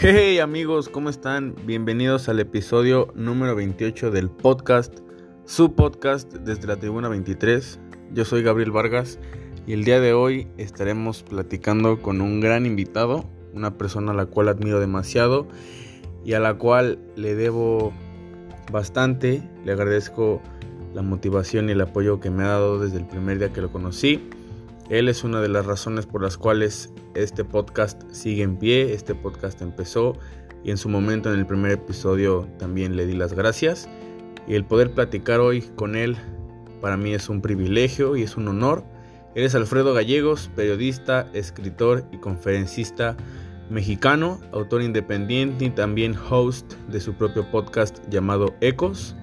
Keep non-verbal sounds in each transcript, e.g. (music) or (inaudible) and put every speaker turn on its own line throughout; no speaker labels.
Hey amigos, ¿cómo están? Bienvenidos al episodio número 28 del podcast, su podcast desde la tribuna 23. Yo soy Gabriel Vargas y el día de hoy estaremos platicando con un gran invitado, una persona a la cual admiro demasiado y a la cual le debo bastante. Le agradezco la motivación y el apoyo que me ha dado desde el primer día que lo conocí. Él es una de las razones por las cuales este podcast sigue en pie, este podcast empezó y en su momento en el primer episodio también le di las gracias. Y el poder platicar hoy con él para mí es un privilegio y es un honor. Él es Alfredo Gallegos, periodista, escritor y conferencista mexicano, autor independiente y también host de su propio podcast llamado Ecos.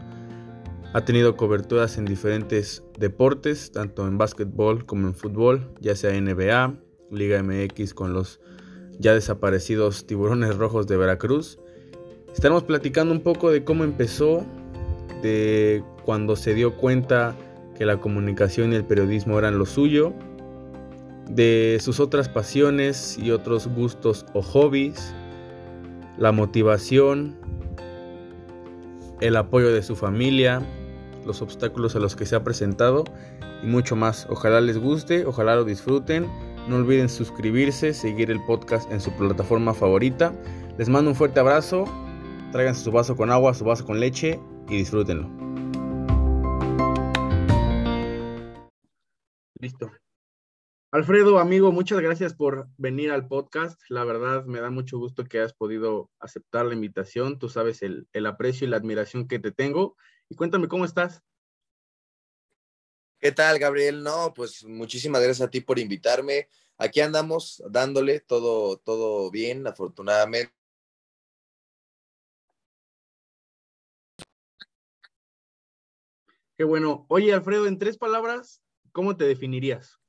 Ha tenido coberturas en diferentes deportes, tanto en básquetbol como en fútbol, ya sea NBA, Liga MX con los ya desaparecidos tiburones rojos de Veracruz. Estaremos platicando un poco de cómo empezó, de cuando se dio cuenta que la comunicación y el periodismo eran lo suyo, de sus otras pasiones y otros gustos o hobbies, la motivación, el apoyo de su familia, los obstáculos a los que se ha presentado y mucho más. Ojalá les guste, ojalá lo disfruten. No olviden suscribirse, seguir el podcast en su plataforma favorita. Les mando un fuerte abrazo. Tráiganse su vaso con agua, su vaso con leche y disfrútenlo. Listo. Alfredo, amigo, muchas gracias por venir al podcast. La verdad, me da mucho gusto que hayas podido aceptar la invitación. Tú sabes el, el aprecio y la admiración que te tengo y cuéntame cómo estás.
¿Qué tal, Gabriel? No, pues muchísimas gracias a ti por invitarme. Aquí andamos dándole todo, todo bien, afortunadamente.
Qué bueno. Oye, Alfredo, en tres palabras, ¿cómo te definirías?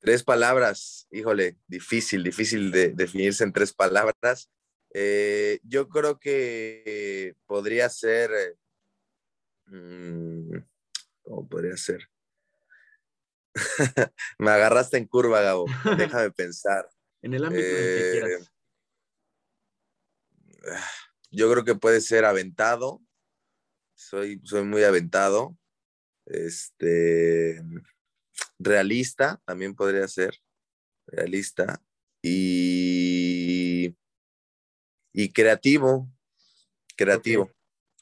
Tres palabras, híjole, difícil, difícil de definirse en tres palabras. Eh, yo creo que podría ser, mm, ¿cómo podría ser? (laughs) Me agarraste en curva, Gabo. Déjame (laughs) pensar.
En el ámbito que eh, quieras.
Yo creo que puede ser aventado. Soy, soy muy aventado. Este, realista también podría ser. Realista. Y y creativo, creativo.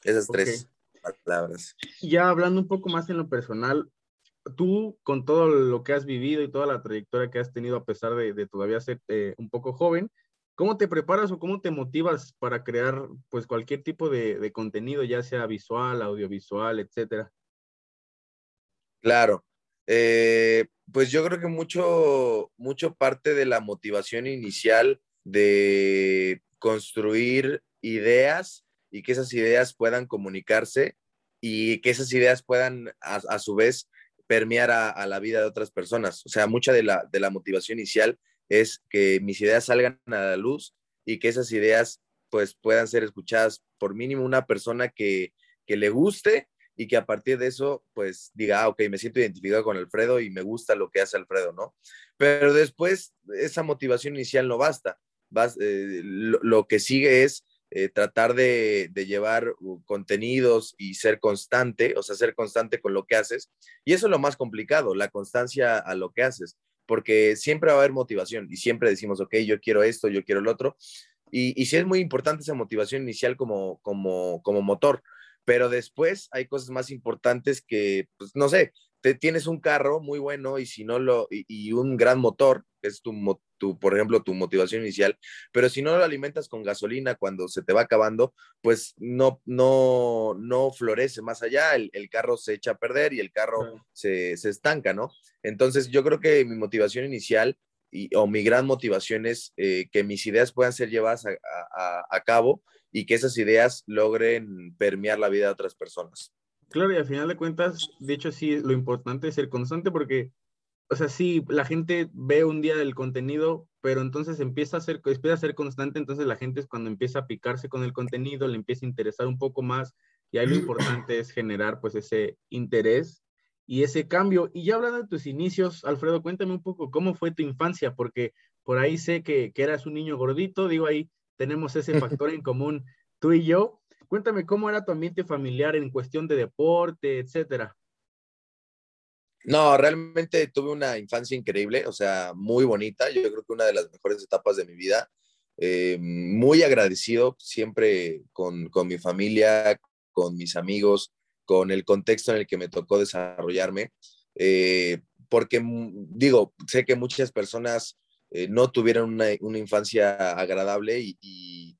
Esas tres palabras.
Ya hablando un poco más en lo personal, tú con todo lo que has vivido y toda la trayectoria que has tenido a pesar de, todavía ser eh, un poco joven, ¿cómo te preparas o cómo te motivas para crear pues cualquier tipo de, contenido, ya sea visual, audiovisual, etcétera?
Claro. Eh, pues yo creo que mucho, mucho parte de la motivación inicial de construir ideas y que esas ideas puedan comunicarse y que esas ideas puedan a, su vez permear a, la vida de otras personas. O sea, mucha de la, de la motivación inicial es que mis ideas salgan a la luz y que esas ideas pues puedan ser escuchadas por mínimo una persona que, que le guste y que a partir de eso pues diga, ah, ok, me siento identificado con Alfredo y me gusta lo que hace Alfredo, ¿no? Pero después esa motivación inicial no basta. Eh, lo, que sigue es eh, tratar de, llevar uh, contenidos y ser constante, o sea, ser constante con lo que haces. Y eso es lo más complicado, la constancia a lo que haces, porque siempre va a haber motivación y siempre decimos, ok, yo quiero esto, yo quiero el otro. Y, y sí es muy importante esa motivación inicial como, como, como motor, pero después hay cosas más importantes que, pues, no sé, te tienes un carro muy bueno y si no lo, y, un gran motor, que es tu, tu, por ejemplo, tu motivación inicial, pero si no lo alimentas con gasolina cuando se te va acabando, pues no, no, no florece más allá, el, carro se echa a perder y el carro se, estanca, ¿no? Entonces yo creo que mi motivación inicial y, o mi gran motivación es eh, que mis ideas puedan ser llevadas a, a cabo y que esas ideas logren permear la vida de otras personas.
Claro, y al final de cuentas, de hecho, sí, lo importante es ser constante porque, o sea, sí, la gente ve un día el contenido, pero entonces empieza a ser, empieza a ser constante, entonces la gente es cuando empieza a picarse con el contenido, le empieza a interesar un poco más, y ahí lo importante es generar pues ese interés y ese cambio. Y ya hablando de tus inicios, Alfredo, cuéntame un poco cómo fue tu infancia, porque por ahí sé que, que eras un niño gordito, digo ahí tenemos ese factor en común tú y yo. Cuéntame cómo era tu ambiente familiar en cuestión de deporte, etcétera.
No, realmente tuve una infancia increíble, o sea, muy bonita. Yo creo que una de las mejores etapas de mi vida. Eh, muy agradecido siempre con, con, mi familia, con mis amigos, con el contexto en el que me tocó desarrollarme. Eh, porque, mm, digo, sé que muchas personas eh, no tuvieron una, una, infancia agradable y, y,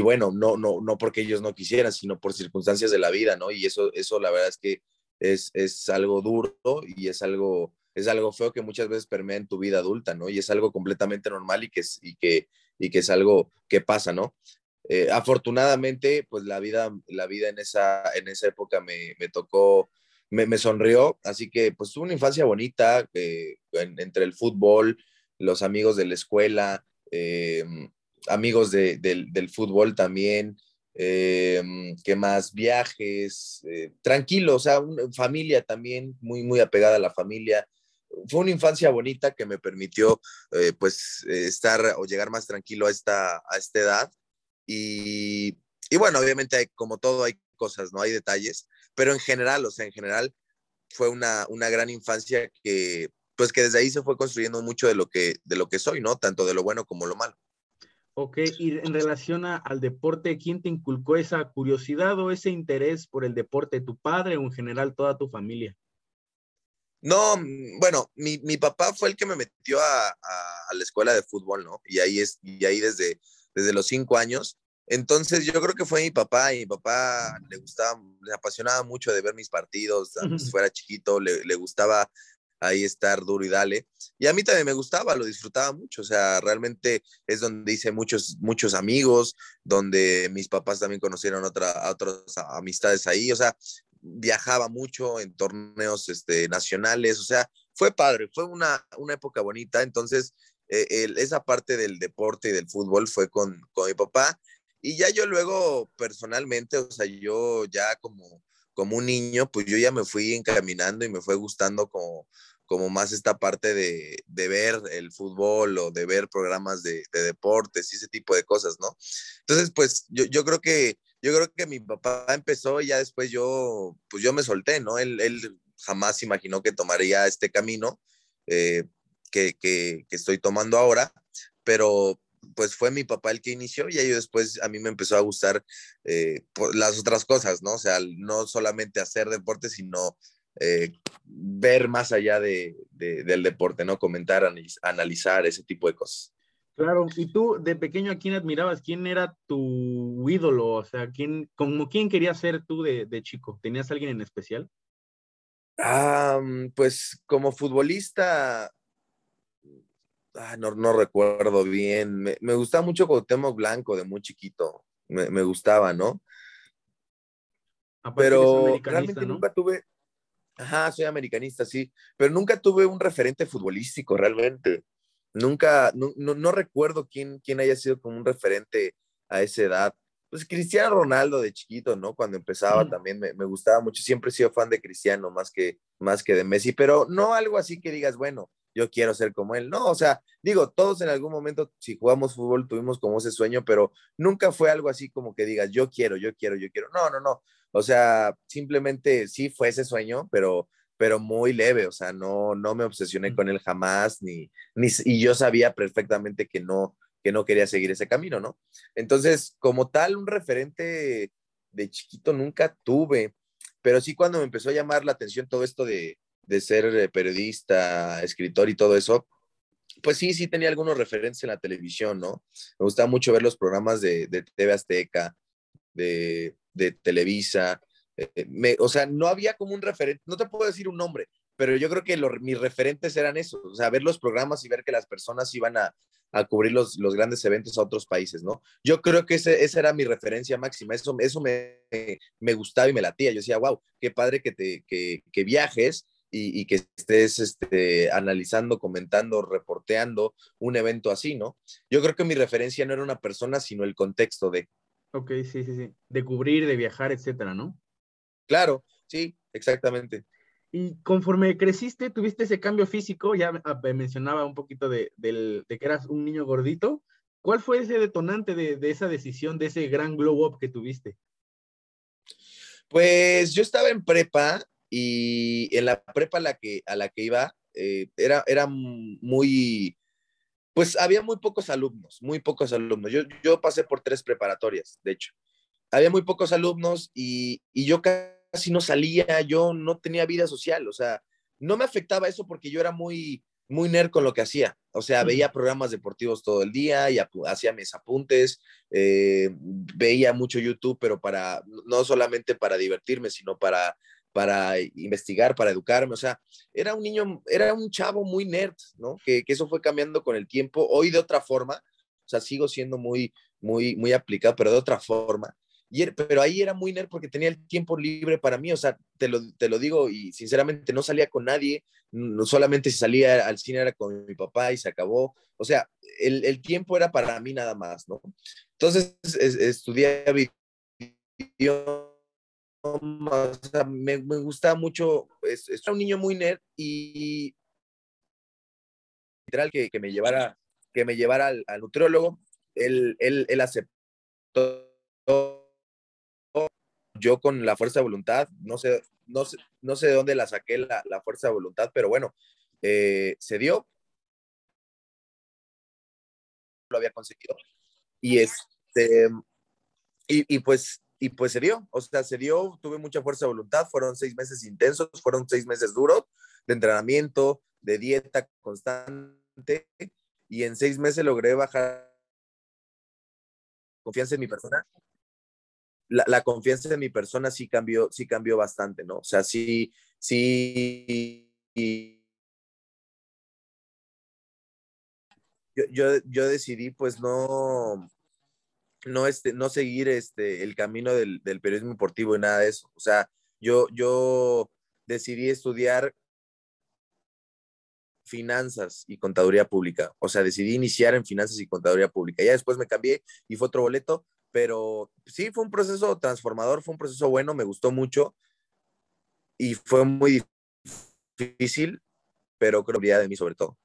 bueno, no, no, no porque ellos no quisieran, sino por circunstancias de la vida, ¿no? Y eso, eso la verdad es que es, es algo duro y es algo, es algo feo que muchas veces permea en tu vida adulta, ¿no? Y es algo completamente normal y que, y que, y que es algo que pasa, ¿no? Eh, afortunadamente, pues la vida, la vida en, esa, en esa época me, me tocó, me, me, sonrió, así que pues tuve una infancia bonita eh, entre el fútbol, los amigos de la escuela, eh, amigos de, del, del, fútbol también, eh, ¿qué más? Viajes, eh, tranquilo, o sea, una familia también, muy, muy apegada a la familia. Fue una infancia bonita que me permitió, eh, pues, estar o llegar más tranquilo a esta, a esta edad. Y, y bueno, obviamente, como todo, hay cosas, ¿no? Hay detalles, pero en general, o sea, en general, fue una, una gran infancia que, pues, que desde ahí se fue construyendo mucho de lo que, de lo que soy, ¿no? Tanto de lo bueno como lo malo.
Ok, y en relación a, al deporte, ¿quién te inculcó esa curiosidad o ese interés por el deporte? ¿Tu padre o en general toda tu familia?
No, mm, bueno, mi, mi papá fue el que me metió a, a, a, la escuela de fútbol, ¿no? Y ahí, es, y ahí desde, desde los cinco años. Entonces yo creo que fue mi papá y mi papá le gustaba, le apasionaba mucho de ver mis partidos, fuera chiquito, le, le gustaba ahí estar duro y dale. Y a mí también me gustaba, lo disfrutaba mucho, o sea, realmente es donde hice muchos, muchos amigos, donde mis papás también conocieron otra, otras amistades ahí, o sea, viajaba mucho en torneos este, nacionales, o sea, fue padre, fue una, una época bonita, entonces eh, esa parte del deporte y del fútbol fue con, con mi papá. Y ya yo luego personalmente, o sea, yo ya como, como un niño, pues yo ya me fui encaminando y me fue gustando como, como más esta parte de, de ver el fútbol o de ver programas de, de, deportes y ese tipo de cosas, ¿no? Entonces, pues yo, yo, creo que yo creo que mi papá empezó y ya después yo, pues yo me solté, ¿no? Él, él jamás imaginó que tomaría este camino eh, que, que estoy tomando ahora, pero pues fue mi papá el que inició y ahí después a mí me empezó a gustar eh, las otras cosas, ¿no? O sea, no solamente hacer deporte, sino eh, ver más allá de, de, del deporte, ¿no? Comentar, analizar ese tipo de cosas.
Claro, y tú de pequeño a quién admirabas, quién era tu ídolo, o sea, quién, como quién querías ser tú de, de chico, ¿tenías alguien en especial?
Ah, pues como futbolista, ah, no, no, recuerdo bien. Me, me, gustaba mucho Cuauhtémoc Blanco de muy chiquito. Me, me gustaba, ¿no? Aparte Pero realmente ¿no? nunca tuve. Ajá, soy americanista, sí. Pero nunca tuve un referente futbolístico, realmente. Nunca, no, no, no recuerdo quién, quién haya sido como un referente a esa edad. Pues Cristiano Ronaldo de chiquito, ¿no? Cuando empezaba mm. también me, me, gustaba mucho. Siempre he sido fan de Cristiano más que, más que de Messi, pero no algo así que digas, bueno, yo quiero ser como él. No, o sea, digo, todos en algún momento, si jugamos fútbol, tuvimos como ese sueño, pero nunca fue algo así como que digas, yo quiero, yo quiero, yo quiero. No, no, no. O sea, simplemente sí fue ese sueño, pero, pero muy leve, o sea, no, no me obsesioné con él jamás, ni, ni, y yo sabía perfectamente que no, que no quería seguir ese camino, ¿no? Entonces, como tal, un referente de chiquito nunca tuve, pero sí cuando me empezó a llamar la atención todo esto de, de ser eh, periodista, escritor y todo eso, pues sí, sí tenía algunos referentes en la televisión, ¿no? Me gustaba mucho ver los programas de, TV Azteca, de, Televisa. Eh, o sea, no había como un referente, no te puedo decir un nombre, pero yo creo que lo, mis referentes eran esos, o sea, ver los programas y ver que las personas iban a, a cubrir los, los, grandes eventos a otros países, ¿no? Yo creo que esa era mi referencia máxima, eso, eso me, me, gustaba y me latía, yo decía, wow, qué padre que, te, que, que viajes y, y, que estés este, analizando, comentando, reporteando un evento así, ¿no? Yo creo que mi referencia no era una persona, sino el contexto de.
Ok, sí, sí, sí. De cubrir, de viajar, etcétera, ¿no?
Claro, sí, exactamente.
Y conforme creciste, tuviste ese cambio físico, ya mencionaba un poquito de, de, que eras un niño gordito. ¿Cuál fue ese detonante de, de, esa decisión, de ese gran glow up que tuviste?
Pues yo estaba en prepa y en la prepa a la que, a la que iba eh, era, era muy, pues había muy pocos alumnos, muy pocos alumnos. Yo, yo pasé por tres preparatorias, de hecho. Había muy pocos alumnos y, y yo casi no salía, yo no tenía vida social, o sea, no me afectaba eso porque yo era muy, muy nerd con lo que hacía. O sea, veía programas deportivos todo el día y hacía mis apuntes, eh, veía mucho YouTube, pero para, no solamente para divertirme, sino para, para investigar, para educarme. O sea, era un niño, era un chavo muy nerd, ¿no? Que, eso fue cambiando con el tiempo. Hoy de otra forma, o sea, sigo siendo muy, muy, muy aplicado, pero de otra forma. Er, pero ahí era muy nerd porque tenía el tiempo libre para mí, o sea, te lo, te lo digo y sinceramente no salía con nadie, no solamente si salía al cine era con mi papá y se acabó, o sea, el, el tiempo era para mí nada más, ¿no? Entonces estudié me, me gustaba mucho, es, era un niño muy nerd y literal que, que me llevara, que me llevara al, al nutriólogo, él, él, él aceptó yo con la fuerza de voluntad, no sé, no sé, no sé de dónde la saqué la, la fuerza de voluntad, pero bueno, eh, se dio. Lo había conseguido. Y este, y, y, pues, y pues se dio, o sea, se dio, tuve mucha fuerza de voluntad, fueron seis meses intensos, fueron seis meses duros de entrenamiento, de dieta constante, y en seis meses logré bajar confianza en mi persona la, confianza en mi persona sí cambió, sí cambió bastante, ¿no? O sea, sí, sí. Yo, yo, yo decidí, pues, no, no, este, no seguir este, el camino del, del, periodismo deportivo y nada de eso. O sea, yo, yo decidí estudiar finanzas y contaduría pública. O sea, decidí iniciar en finanzas y contaduría pública. Ya después me cambié y fue otro boleto, pero sí, fue un proceso transformador, fue un proceso bueno, me gustó mucho y fue muy difícil, pero creo que de mí sobre todo.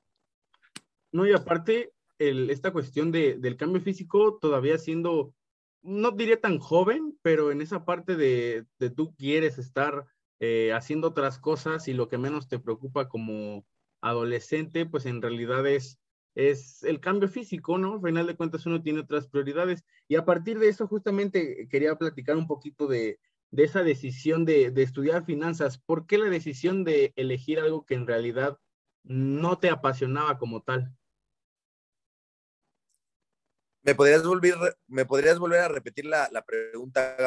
No, y aparte, esta cuestión de, del cambio físico, todavía siendo, no diría tan joven, pero en esa parte de, de tú quieres estar eh, haciendo otras cosas y lo que menos te preocupa como adolescente, pues en realidad es es el cambio físico, ¿no? Al final de cuentas uno tiene otras prioridades. Y a partir de eso justamente quería platicar un poquito de, esa decisión de, estudiar finanzas. ¿Por qué la decisión de elegir algo que en realidad no te apasionaba como tal?
¿Me podrías volver, me podrías volver a repetir la, la pregunta?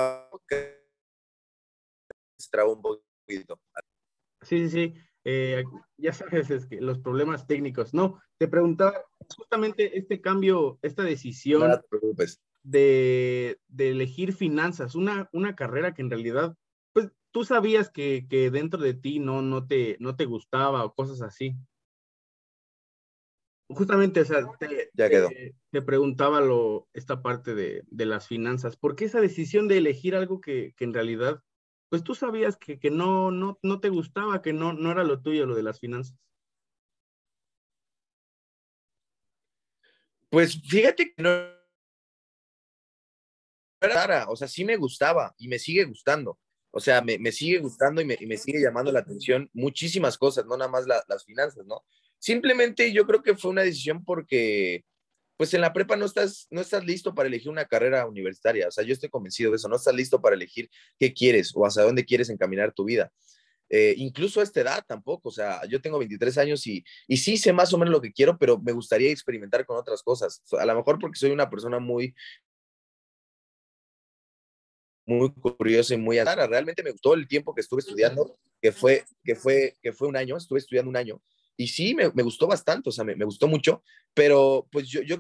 Se trabó un poquito.
Sí, sí, sí. Eh, ya sabes, es que los problemas técnicos. No, te preguntaba justamente este cambio, esta decisión de, de, elegir finanzas, una, una carrera que en realidad, pues tú sabías que, que dentro de ti no, no, te, no te gustaba o cosas así. Justamente, o sea, te,
ya quedó.
te, preguntaba lo, esta parte de, de, las finanzas. ¿Por qué esa decisión de elegir algo que, que en realidad pues tú sabías que, que no, no, no te gustaba, que no, no era lo tuyo lo de las finanzas.
Pues fíjate que no era o sea, sí me gustaba y me sigue gustando. O sea, me, me sigue gustando y me, y me, sigue llamando la atención muchísimas cosas, no nada más las finanzas, ¿no? Simplemente yo creo que fue una decisión porque pues en la prepa no estás, no estás listo para elegir una carrera universitaria. O sea, yo estoy convencido de eso. No estás listo para elegir qué quieres o hacia dónde quieres encaminar tu vida. Eh, incluso a esta edad tampoco. O sea, yo tengo 23 años y, y sí sé más o menos lo que quiero, pero me gustaría experimentar con otras cosas. A lo mejor porque soy una persona muy, muy curiosa y muy azara. Realmente me gustó el tiempo que estuve estudiando, que fue, que fue, que fue un año, estuve estudiando un año y sí, me, me, gustó bastante, o sea, me, me, gustó mucho, pero pues yo, yo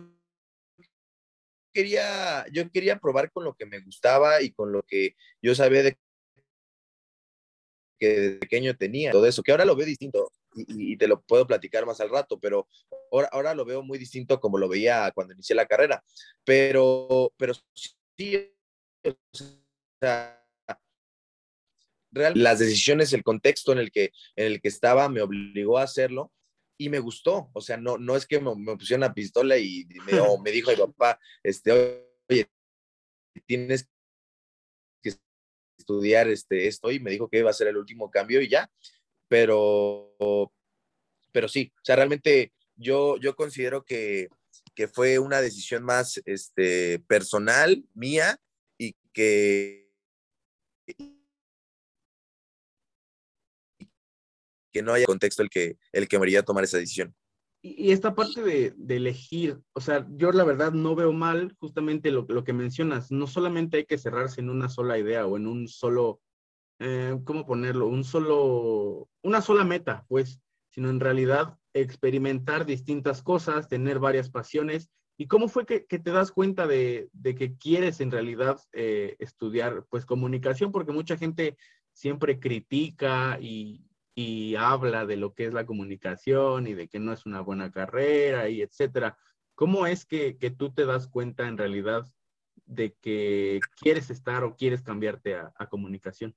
quería, yo quería probar con lo que me gustaba y con lo que yo sabía de que de pequeño tenía, todo eso, que ahora lo veo distinto y, te lo puedo platicar más al rato, pero ahora, ahora, lo veo muy distinto como lo veía cuando inicié la carrera, pero, pero sí, o sea, las decisiones, el contexto en el, que, en el que estaba me obligó a hacerlo y me gustó. O sea, no, no es que me, me pusieron una pistola y me, o me dijo mi papá, este, oye, tienes que estudiar este, esto y me dijo que iba a ser el último cambio y ya. Pero, pero sí, o sea, realmente yo, yo considero que, que fue una decisión más este, personal, mía, y que, que no haya contexto el que, el que me haría tomar esa decisión.
Y, esta parte de, elegir, o sea, yo la verdad no veo mal justamente lo, lo, que mencionas, no solamente hay que cerrarse en una sola idea o en un solo, eh, ¿cómo ponerlo? Un solo, una sola meta, pues, sino en realidad experimentar distintas cosas, tener varias pasiones. ¿Y cómo fue que, que te das cuenta de, de, que quieres en realidad eh, estudiar pues comunicación? Porque mucha gente siempre critica y, y habla de lo que es la comunicación y de que no es una buena carrera y etcétera. ¿Cómo es que, que tú te das cuenta en realidad de que quieres estar o quieres cambiarte a, a comunicación?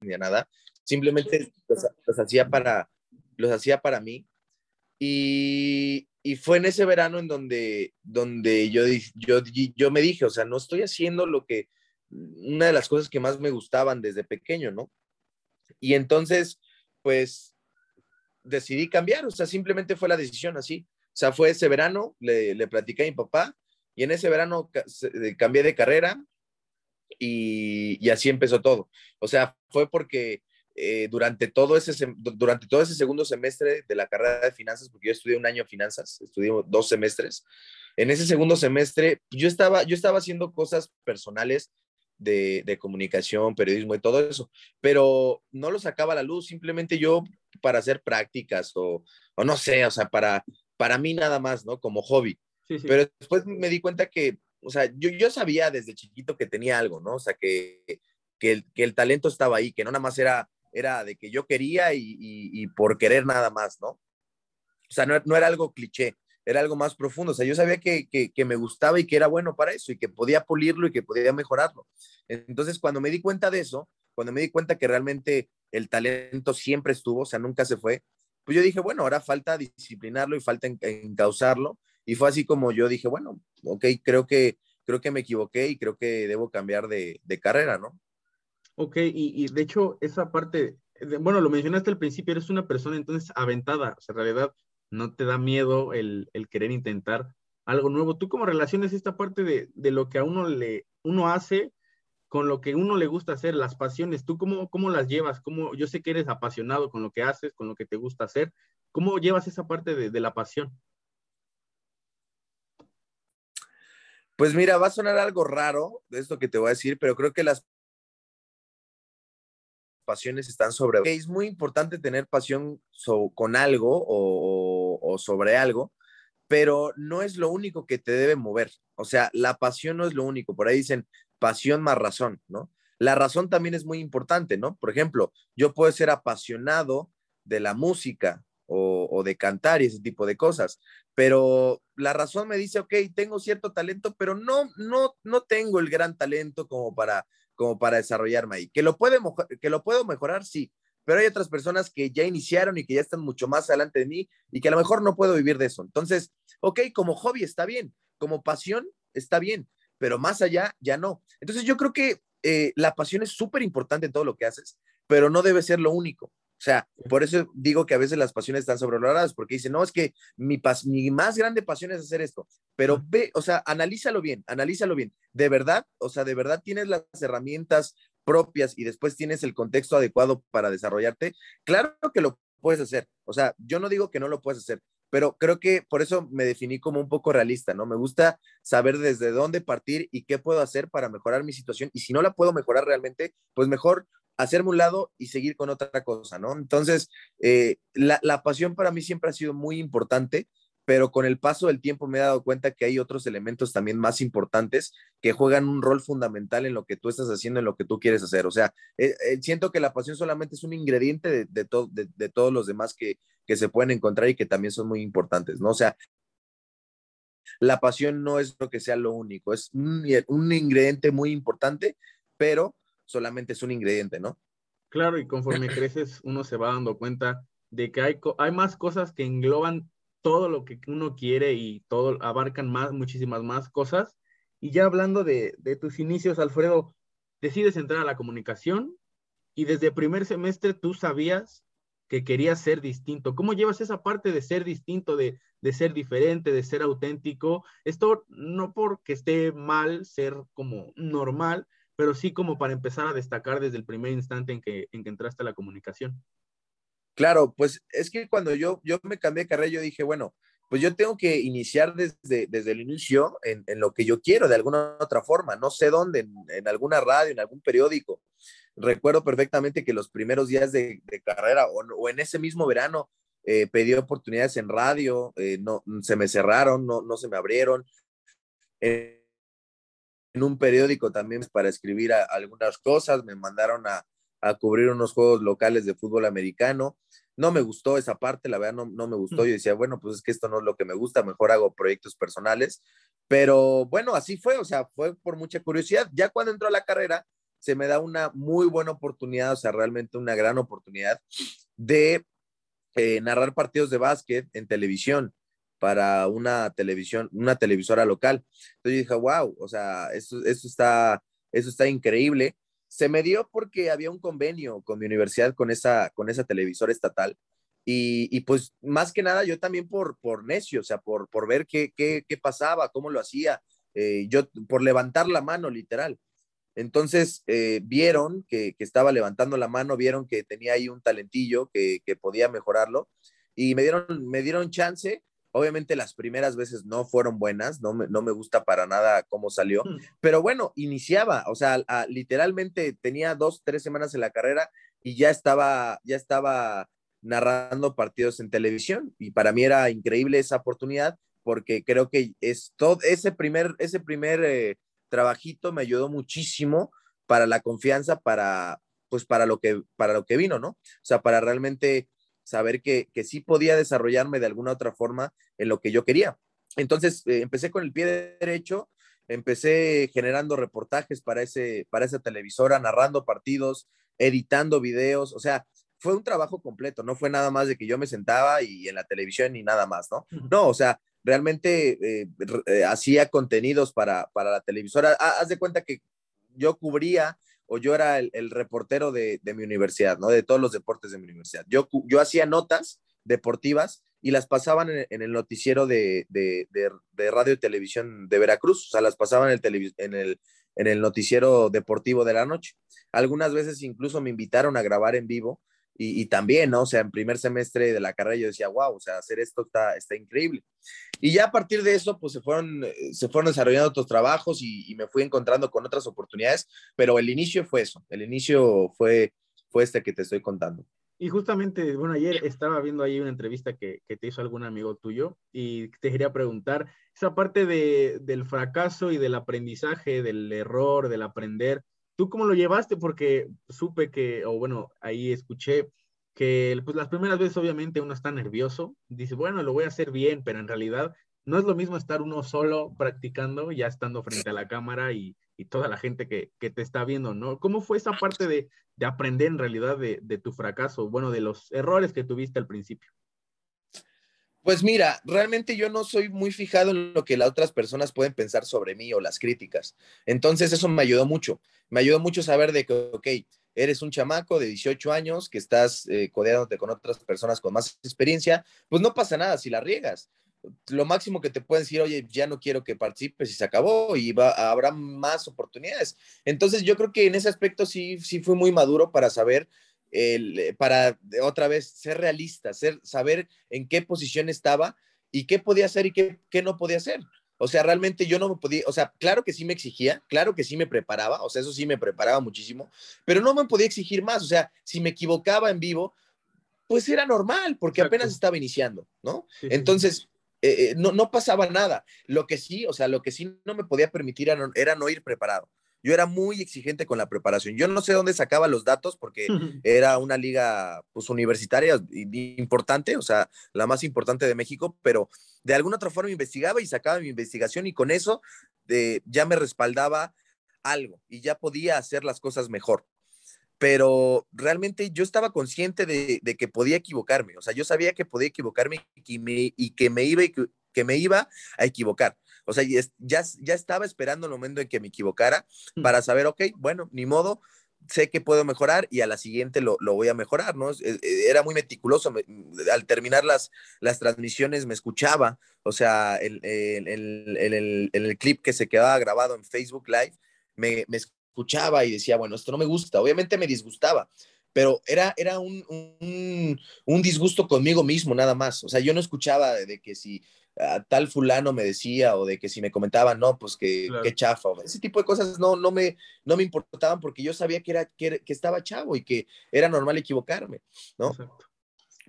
Ni nada, simplemente los, los, hacía para, los hacía para mí y, y, fue en ese verano en donde, donde yo, yo, yo me dije, o sea, no estoy haciendo lo que, una de las cosas que más me gustaban desde pequeño, ¿no? Y entonces, pues, decidí cambiar, o sea, simplemente fue la decisión así. O sea, fue ese verano, le, le platicé a mi papá y en ese verano cambié de carrera y, y, así empezó todo. O sea, fue porque eh, durante, todo ese, durante todo ese segundo semestre de la carrera de finanzas, porque yo estudié un año finanzas, estudié dos semestres, en ese segundo semestre yo estaba, yo estaba haciendo cosas personales de, comunicación, periodismo y todo eso, pero no lo sacaba a la luz, simplemente yo para hacer prácticas o, o no sé, o sea, para, para mí nada más, ¿no? Como hobby. Sí, sí. Pero después me di cuenta que, o sea, yo, yo sabía desde chiquito que tenía algo, ¿no? O sea, que, que, el, que el talento estaba ahí, que no nada más era, era de que yo quería y, y, y por querer nada más, ¿no? O sea, no, no era algo cliché era algo más profundo. O sea, yo sabía que, que, que, me gustaba y que era bueno para eso y que podía pulirlo y que podía mejorarlo. Entonces, cuando me di cuenta de eso, cuando me di cuenta que realmente el talento siempre estuvo, o sea, nunca se fue, pues yo dije, bueno, ahora falta disciplinarlo y falta encauzarlo. Y fue así como yo dije, bueno, ok, creo que, creo que me equivoqué y creo que debo cambiar de, de carrera, ¿no?
Ok, y, y, de hecho, esa parte, bueno, lo mencionaste al principio, eres una persona entonces aventada, o sea, en realidad no te da miedo el, el querer intentar algo nuevo. ¿Tú cómo relaciones esta parte de, de, lo que a uno le uno hace con lo que uno le gusta hacer, las pasiones? ¿Tú cómo, cómo las llevas? ¿Cómo, yo sé que eres apasionado con lo que haces, con lo que te gusta hacer. ¿Cómo llevas esa parte de, de la pasión?
Pues mira, va a sonar algo raro de esto que te voy a decir, pero creo que las pasiones están sobre... Es muy importante tener pasión con algo o, o, sobre algo, pero no es lo único que te debe mover. O sea, la pasión no es lo único. Por ahí dicen pasión más razón, ¿no? La razón también es muy importante, ¿no? Por ejemplo, yo puedo ser apasionado de la música o, o de cantar y ese tipo de cosas, pero la razón me dice, ok, tengo cierto talento, pero no, no, no tengo el gran talento como para como para desarrollarme ahí. Que lo, puede, que lo puedo mejorar, sí, pero hay otras personas que ya iniciaron y que ya están mucho más adelante de mí y que a lo mejor no puedo vivir de eso. Entonces, ok, como hobby está bien, como pasión está bien, pero más allá ya no. Entonces yo creo que eh, la pasión es súper importante en todo lo que haces, pero no debe ser lo único. O sea, por eso digo que a veces las pasiones están sobrevaloradas, porque dicen, no, es que mi, pas mi más grande pasión es hacer esto, pero ve, o sea, analízalo bien, analízalo bien. De verdad, o sea, de verdad tienes las herramientas propias y después tienes el contexto adecuado para desarrollarte. Claro que lo puedes hacer. O sea, yo no digo que no lo puedes hacer, pero creo que por eso me definí como un poco realista, ¿no? Me gusta saber desde dónde partir y qué puedo hacer para mejorar mi situación. Y si no la puedo mejorar realmente, pues mejor hacerme un lado y seguir con otra cosa, ¿no? Entonces, eh, la, la, pasión para mí siempre ha sido muy importante, pero con el paso del tiempo me he dado cuenta que hay otros elementos también más importantes que juegan un rol fundamental en lo que tú estás haciendo, en lo que tú quieres hacer. O sea, eh, eh, siento que la pasión solamente es un ingrediente de, de, de todos los demás que, que se pueden encontrar y que también son muy importantes, ¿no? O sea, la pasión no es lo que sea lo único, es un, un ingrediente muy importante, pero solamente es un ingrediente, ¿no?
Claro, y conforme creces, uno se va dando cuenta de que hay, hay más cosas que engloban todo lo que uno quiere y todo abarcan más, muchísimas más cosas. Y ya hablando de, de tus inicios, Alfredo, decides entrar a la comunicación y desde primer semestre tú sabías que querías ser distinto. ¿Cómo llevas esa parte de ser distinto, de, de ser diferente, de ser auténtico? Esto no porque esté mal ser como normal, pero sí como para empezar a destacar desde el primer instante en que, en que entraste a la comunicación.
Claro, pues es que cuando yo, yo me cambié de carrera, yo dije, bueno, pues yo tengo que iniciar desde, desde el inicio en, en lo que yo quiero, de alguna otra forma, no sé dónde, en, alguna radio, en algún periódico. Recuerdo perfectamente que los primeros días de, carrera o, en ese mismo verano eh, pedí oportunidades en radio, eh, no, se me cerraron, no, no se me abrieron. En un periódico también para escribir algunas cosas, me mandaron a, a, cubrir unos juegos locales de fútbol americano. No me gustó esa parte, la verdad no, no me gustó. Yo decía, bueno, pues es que esto no es lo que me gusta, mejor hago proyectos personales. Pero bueno, así fue, o sea, fue por mucha curiosidad. Ya cuando entró a la carrera, se me da una muy buena oportunidad, o sea, realmente una gran oportunidad de eh, narrar partidos de básquet en televisión para una televisión, una televisora local. Entonces yo dije, wow, o sea, eso, eso, está, eso está increíble. Se me dio porque había un convenio con mi universidad, con esa, con esa televisora estatal. Y, y pues más que nada yo también por, por necio, o sea, por, por ver qué, qué, pasaba, cómo lo hacía, eh, yo por levantar la mano literal. Entonces eh, vieron que, que, estaba levantando la mano, vieron que tenía ahí un talentillo que, que podía mejorarlo y me dieron, me dieron chance Obviamente las primeras veces no fueron buenas, no me, no me gusta para nada cómo salió, mm. pero bueno, iniciaba, o sea, a, literalmente tenía dos, tres semanas en la carrera y ya estaba, ya estaba narrando partidos en televisión y para mí era increíble esa oportunidad porque creo que es todo ese primer, ese primer eh, trabajito me ayudó muchísimo para la confianza, para, pues para lo que, para lo que vino, ¿no? O sea, para realmente saber que, que sí podía desarrollarme de alguna otra forma en lo que yo quería. Entonces, eh, empecé con el pie derecho, empecé generando reportajes para, ese, para esa televisora, narrando partidos, editando videos, o sea, fue un trabajo completo, no fue nada más de que yo me sentaba y en la televisión y nada más, ¿no? No, o sea, realmente eh, eh, hacía contenidos para, para la televisora. Haz de cuenta que yo cubría o yo era el, reportero de, mi universidad, ¿no? De todos los deportes de mi universidad. Yo, yo hacía notas deportivas y las pasaban en, en el noticiero de, de, de, radio y televisión de Veracruz, o sea, las pasaban en el, en, el, en el noticiero deportivo de la noche. Algunas veces incluso me invitaron a grabar en vivo y, y, también, ¿no? O sea, en primer semestre de la carrera yo decía, wow, o sea, hacer esto está, está increíble. Y ya a partir de eso, pues se fueron, eh, se fueron desarrollando otros trabajos y, y, me fui encontrando con otras oportunidades, pero el inicio fue eso, el inicio fue, fue este que te estoy contando.
Y justamente, bueno, ayer estaba viendo ahí una entrevista que, que te hizo algún amigo tuyo y te quería preguntar, esa parte de, del fracaso y del aprendizaje, del error, del aprender, ¿Tú cómo lo llevaste? Porque supe que, o bueno, ahí escuché que pues, las primeras veces obviamente uno está nervioso, dice, bueno, lo voy a hacer bien, pero en realidad no es lo mismo estar uno solo practicando, ya estando frente a la cámara y, y toda la gente que, que, te está viendo, ¿no? ¿Cómo fue esa parte de, de aprender en realidad de, de, tu fracaso, bueno, de los errores que tuviste al principio?
Pues mira, realmente yo no soy muy fijado en lo que las otras personas pueden pensar sobre mí o las críticas. Entonces eso me ayudó mucho. Me ayudó mucho saber de que, ok, eres un chamaco de 18 años que estás eh, codeándote con otras personas con más experiencia, pues no pasa nada si la riegas. Lo máximo que te pueden decir, oye, ya no quiero que participes y se acabó y va, habrá más oportunidades. Entonces yo creo que en ese aspecto sí, sí fui muy maduro para saber el, eh, para otra vez ser realista, ser, saber en qué posición estaba y qué podía hacer y qué, qué no podía hacer. O sea, realmente yo no me podía, o sea, claro que sí me exigía, claro que sí me preparaba, o sea, eso sí me preparaba muchísimo, pero no me podía exigir más. O sea, si me equivocaba en vivo, pues era normal, porque Exacto. apenas estaba iniciando, ¿no? Sí, Entonces, eh, no, no pasaba nada. Lo que sí, o sea, lo que sí no me podía permitir era no, era no ir preparado. Yo era muy exigente con la preparación. Yo no sé dónde sacaba los datos porque (laughs) era una liga pues, universitaria importante, o sea, la más importante de México, pero de alguna otra forma investigaba y sacaba mi investigación y con eso de, ya me respaldaba algo y ya podía hacer las cosas mejor. Pero realmente yo estaba consciente de, que podía equivocarme, o sea, yo sabía que podía equivocarme y que me, y que me, iba, que me iba a equivocar. O sea, ya, ya estaba esperando el momento en que me equivocara mm. para saber, ok, bueno, ni modo, sé que puedo mejorar y a la siguiente lo, voy a mejorar, ¿no? E, e, era muy meticuloso. al terminar las, las transmisiones me escuchaba, o sea, en el, el, clip que se quedaba grabado en Facebook Live, me, me, escuchaba y decía, bueno, esto no me gusta. Obviamente me disgustaba, pero era, era un, un, un disgusto conmigo mismo nada más. O sea, yo no escuchaba de que si tal fulano me decía o de que si me comentaban, no, pues que, chafa, ese tipo de cosas no, no, me, no me importaban porque yo sabía que, era, que, estaba chavo y que era normal equivocarme, ¿no?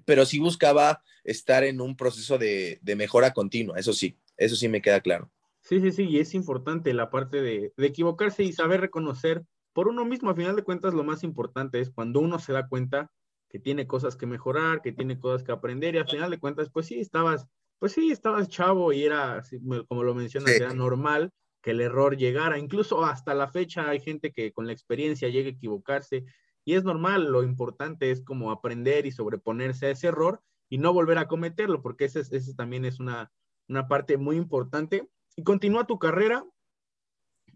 Pero sí buscaba estar en un proceso de, mejora continua, eso sí, eso sí me queda claro.
Sí, sí, sí, y es importante la parte de, de equivocarse y saber reconocer por uno mismo, a final de cuentas, lo más importante es cuando uno se da cuenta que tiene cosas que mejorar, que tiene cosas que aprender y a final de cuentas, pues sí, estabas pues sí, estabas chavo y era, como lo mencionas, era normal que el error llegara. Incluso hasta la fecha hay gente que con la experiencia llega a equivocarse y es normal. Lo importante es como aprender y sobreponerse a ese error y no volver a cometerlo, porque ese, ese también es una, una parte muy importante. Y continúa tu carrera.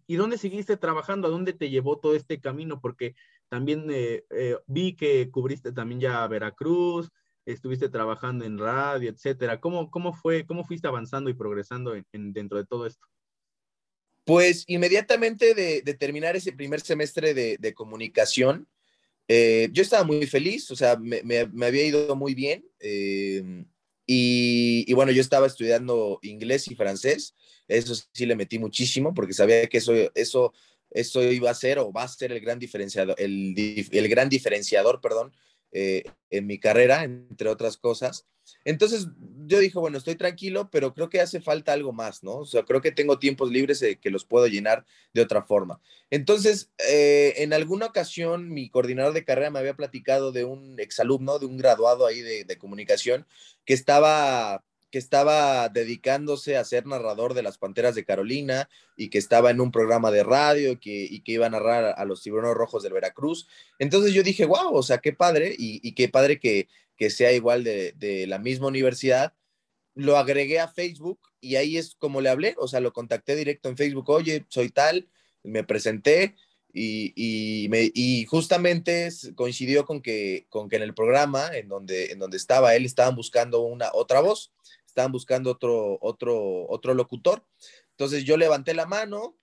¿Y dónde seguiste trabajando? ¿A dónde te llevó todo este camino? Porque también eh, eh, vi que cubriste también ya Veracruz, estuviste trabajando en radio, etcétera. ¿Cómo, cómo fue, cómo fuiste avanzando y progresando en, dentro de todo esto?
Pues inmediatamente de, terminar ese primer semestre de, comunicación, eh, yo estaba muy feliz, o sea, me, había ido muy bien. Eh, y, bueno, yo estaba estudiando inglés y francés, eso sí le metí muchísimo porque sabía que eso, eso, eso iba a ser o va a ser el gran diferenciador, el, el gran diferenciador, perdón, eh, en mi carrera, entre otras cosas. Entonces yo dije, bueno, estoy tranquilo, pero creo que hace falta algo más, ¿no? O sea, creo que tengo tiempos libres que los puedo llenar de otra forma. Entonces, eh, en alguna ocasión, mi coordinador de carrera me había platicado de un exalumno, de un graduado ahí de comunicación, que estaba que estaba dedicándose a ser narrador de las Panteras de Carolina y que estaba en un programa de radio y que, iba a narrar a los tiburones rojos del Veracruz. Entonces yo dije, wow, o sea, qué padre y, qué padre que, sea igual de, la misma universidad. Lo agregué a Facebook y ahí es como le hablé, o sea, lo contacté directo en Facebook, oye, soy tal, me presenté y, me, y justamente coincidió con que, con que en el programa en donde, en donde estaba él estaban buscando una otra voz estaban buscando otro, otro, otro locutor. Entonces yo levanté la mano,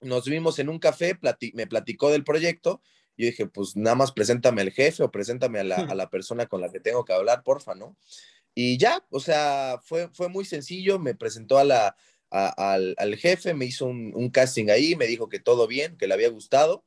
nos vimos en un café, me platicó del proyecto. Yo dije, pues nada más preséntame al jefe o preséntame a la, a la, persona con la que tengo que hablar, porfa, ¿no? Y ya, o sea, fue, fue muy sencillo, me presentó a la, al, al, jefe, me hizo un, un, casting ahí, me dijo que todo bien, que le había gustado.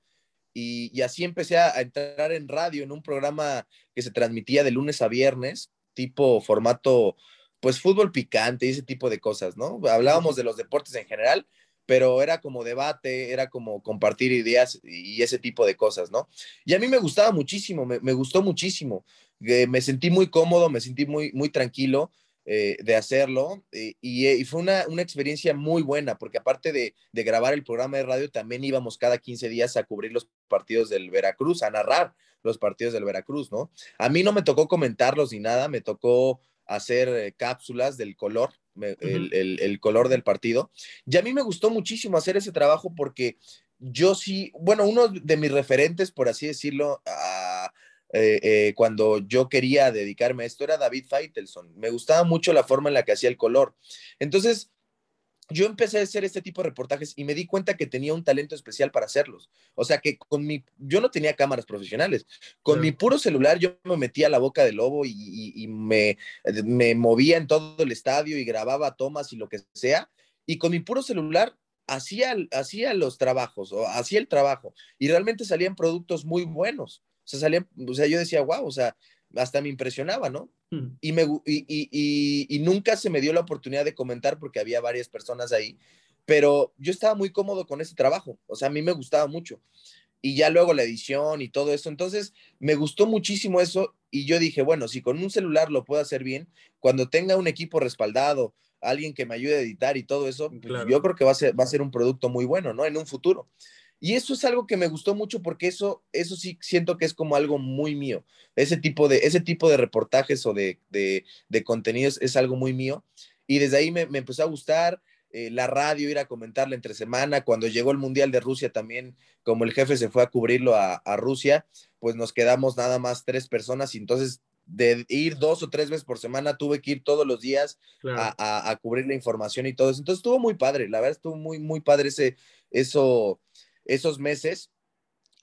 Y, y así empecé a, a, entrar en radio, en un programa que se transmitía de lunes a viernes, tipo formato pues fútbol picante y ese tipo de cosas, ¿no? Hablábamos de los deportes en general, pero era como debate, era como compartir ideas y ese tipo de cosas, ¿no? Y a mí me gustaba muchísimo, me, gustó muchísimo, eh, me sentí muy cómodo, me sentí muy, muy tranquilo eh, de hacerlo eh, y, fue una, experiencia muy buena, porque aparte de, de, grabar el programa de radio, también íbamos cada 15 días a cubrir los partidos del Veracruz, a narrar los partidos del Veracruz, ¿no? A mí no me tocó comentarlos ni nada, me tocó hacer eh, cápsulas del color, el, color del partido. Y a mí me gustó muchísimo hacer ese trabajo porque yo sí, bueno, uno de mis referentes, por así decirlo, eh, eh, cuando yo quería dedicarme a esto era David Feitelson. Me gustaba mucho la forma en la que hacía el color. Entonces, yo empecé a hacer este tipo de reportajes y me di cuenta que tenía un talento especial para hacerlos. O sea que con mi, yo no tenía cámaras profesionales. Con mi puro celular yo me metía a la boca del lobo y, me, me movía en todo el estadio y grababa tomas y lo que sea. Y con mi puro celular hacía, hacía los trabajos o hacía el trabajo y realmente salían productos muy buenos. O sea, salían, o sea, yo decía, wow, o sea, hasta me impresionaba, ¿no? Mm. Y, me, y, y, y, nunca se me dio la oportunidad de comentar porque había varias personas ahí, pero yo estaba muy cómodo con ese trabajo, o sea, a mí me gustaba mucho. Y ya luego la edición y todo eso, entonces me gustó muchísimo eso y yo dije, bueno, si con un celular lo puedo hacer bien, cuando tenga un equipo respaldado, alguien que me ayude a editar y todo eso, pues, yo creo que va a, ser, va a ser un producto muy bueno, ¿no? En un futuro. Y eso es algo que me gustó mucho porque eso, eso sí siento que es como algo muy mío. Ese tipo de, ese tipo de reportajes o de, de, contenidos es algo muy mío. Y desde ahí me, me empezó a gustar. Eh, la radio, ir a comentarla entre semana. Cuando llegó el Mundial de Rusia también, como el jefe se fue a cubrirlo a, a, Rusia, pues nos quedamos nada más tres personas y entonces de ir dos o tres veces por semana tuve que ir todos los días a, a, a, cubrir la información y todo eso. Entonces estuvo muy padre, la verdad estuvo muy, muy padre ese, eso, esos meses.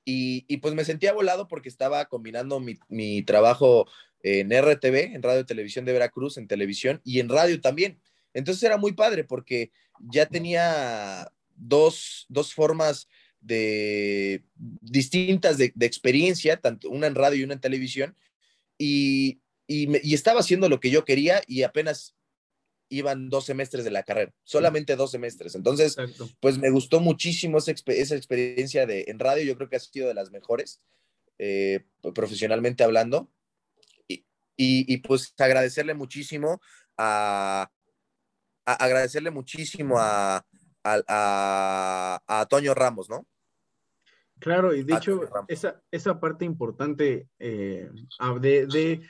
Y, y pues me sentía volado porque estaba combinando mi, trabajo en RTV, en Radio Televisión de Veracruz, en televisión y en radio también. Entonces era muy padre porque ya tenía dos, dos formas de distintas de, experiencia, tanto una en radio y una en televisión, y, y, estaba haciendo lo que yo quería y apenas iban dos semestres de la carrera, solamente dos semestres. Entonces, Exacto. pues me gustó muchísimo esa, esa, experiencia de, en radio, yo creo que ha sido de las mejores, eh, profesionalmente hablando. Y, y, y, pues agradecerle muchísimo a, a agradecerle muchísimo a, a, a, Toño Ramos, ¿no?
Claro, y de hecho, esa, esa parte importante eh, de, de,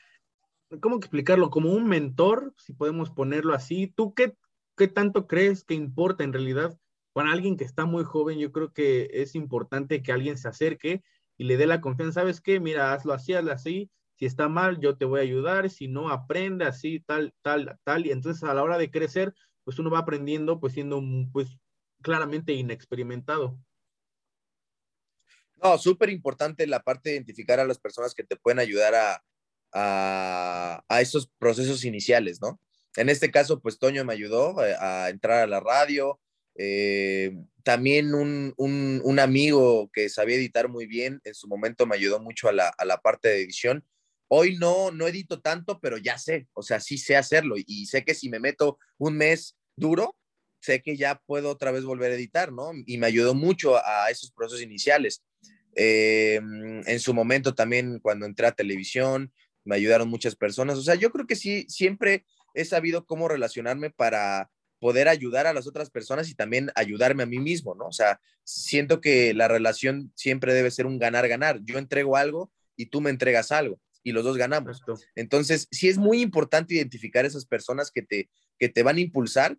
¿cómo explicarlo? Como un mentor, si podemos ponerlo así, ¿tú qué, qué tanto crees que importa en realidad para alguien que está muy joven? Yo creo que es importante que alguien se acerque y le dé la confianza, ¿sabes qué? Mira, hazlo así, hazlo así, si está mal, yo te voy a ayudar, si no, aprende así, tal, tal, tal, y entonces a la hora de crecer, pues uno va aprendiendo, pues siendo, pues, claramente inexperimentado.
No, súper importante la parte de identificar a las personas que te pueden ayudar a, a, a, esos procesos iniciales, ¿no? En este caso, pues Toño me ayudó a, eh, a entrar a la radio. Eh, también un, un, un, amigo que sabía editar muy bien, en su momento me ayudó mucho a la, a la parte de edición. Hoy no, no edito tanto, pero ya sé, o sea, sí sé hacerlo y sé que si me meto un mes duro, sé que ya puedo otra vez volver a editar, ¿no? Y me ayudó mucho a esos procesos iniciales. Eh, en su momento también cuando entré a televisión, me ayudaron muchas personas. O sea, yo creo que sí, siempre he sabido cómo relacionarme para poder ayudar a las otras personas y también ayudarme a mí mismo, ¿no? O sea, siento que la relación siempre debe ser un ganar-ganar. Yo entrego algo y tú me entregas algo y los dos ganamos. Entonces, sí es muy importante identificar esas personas que te, que te van a impulsar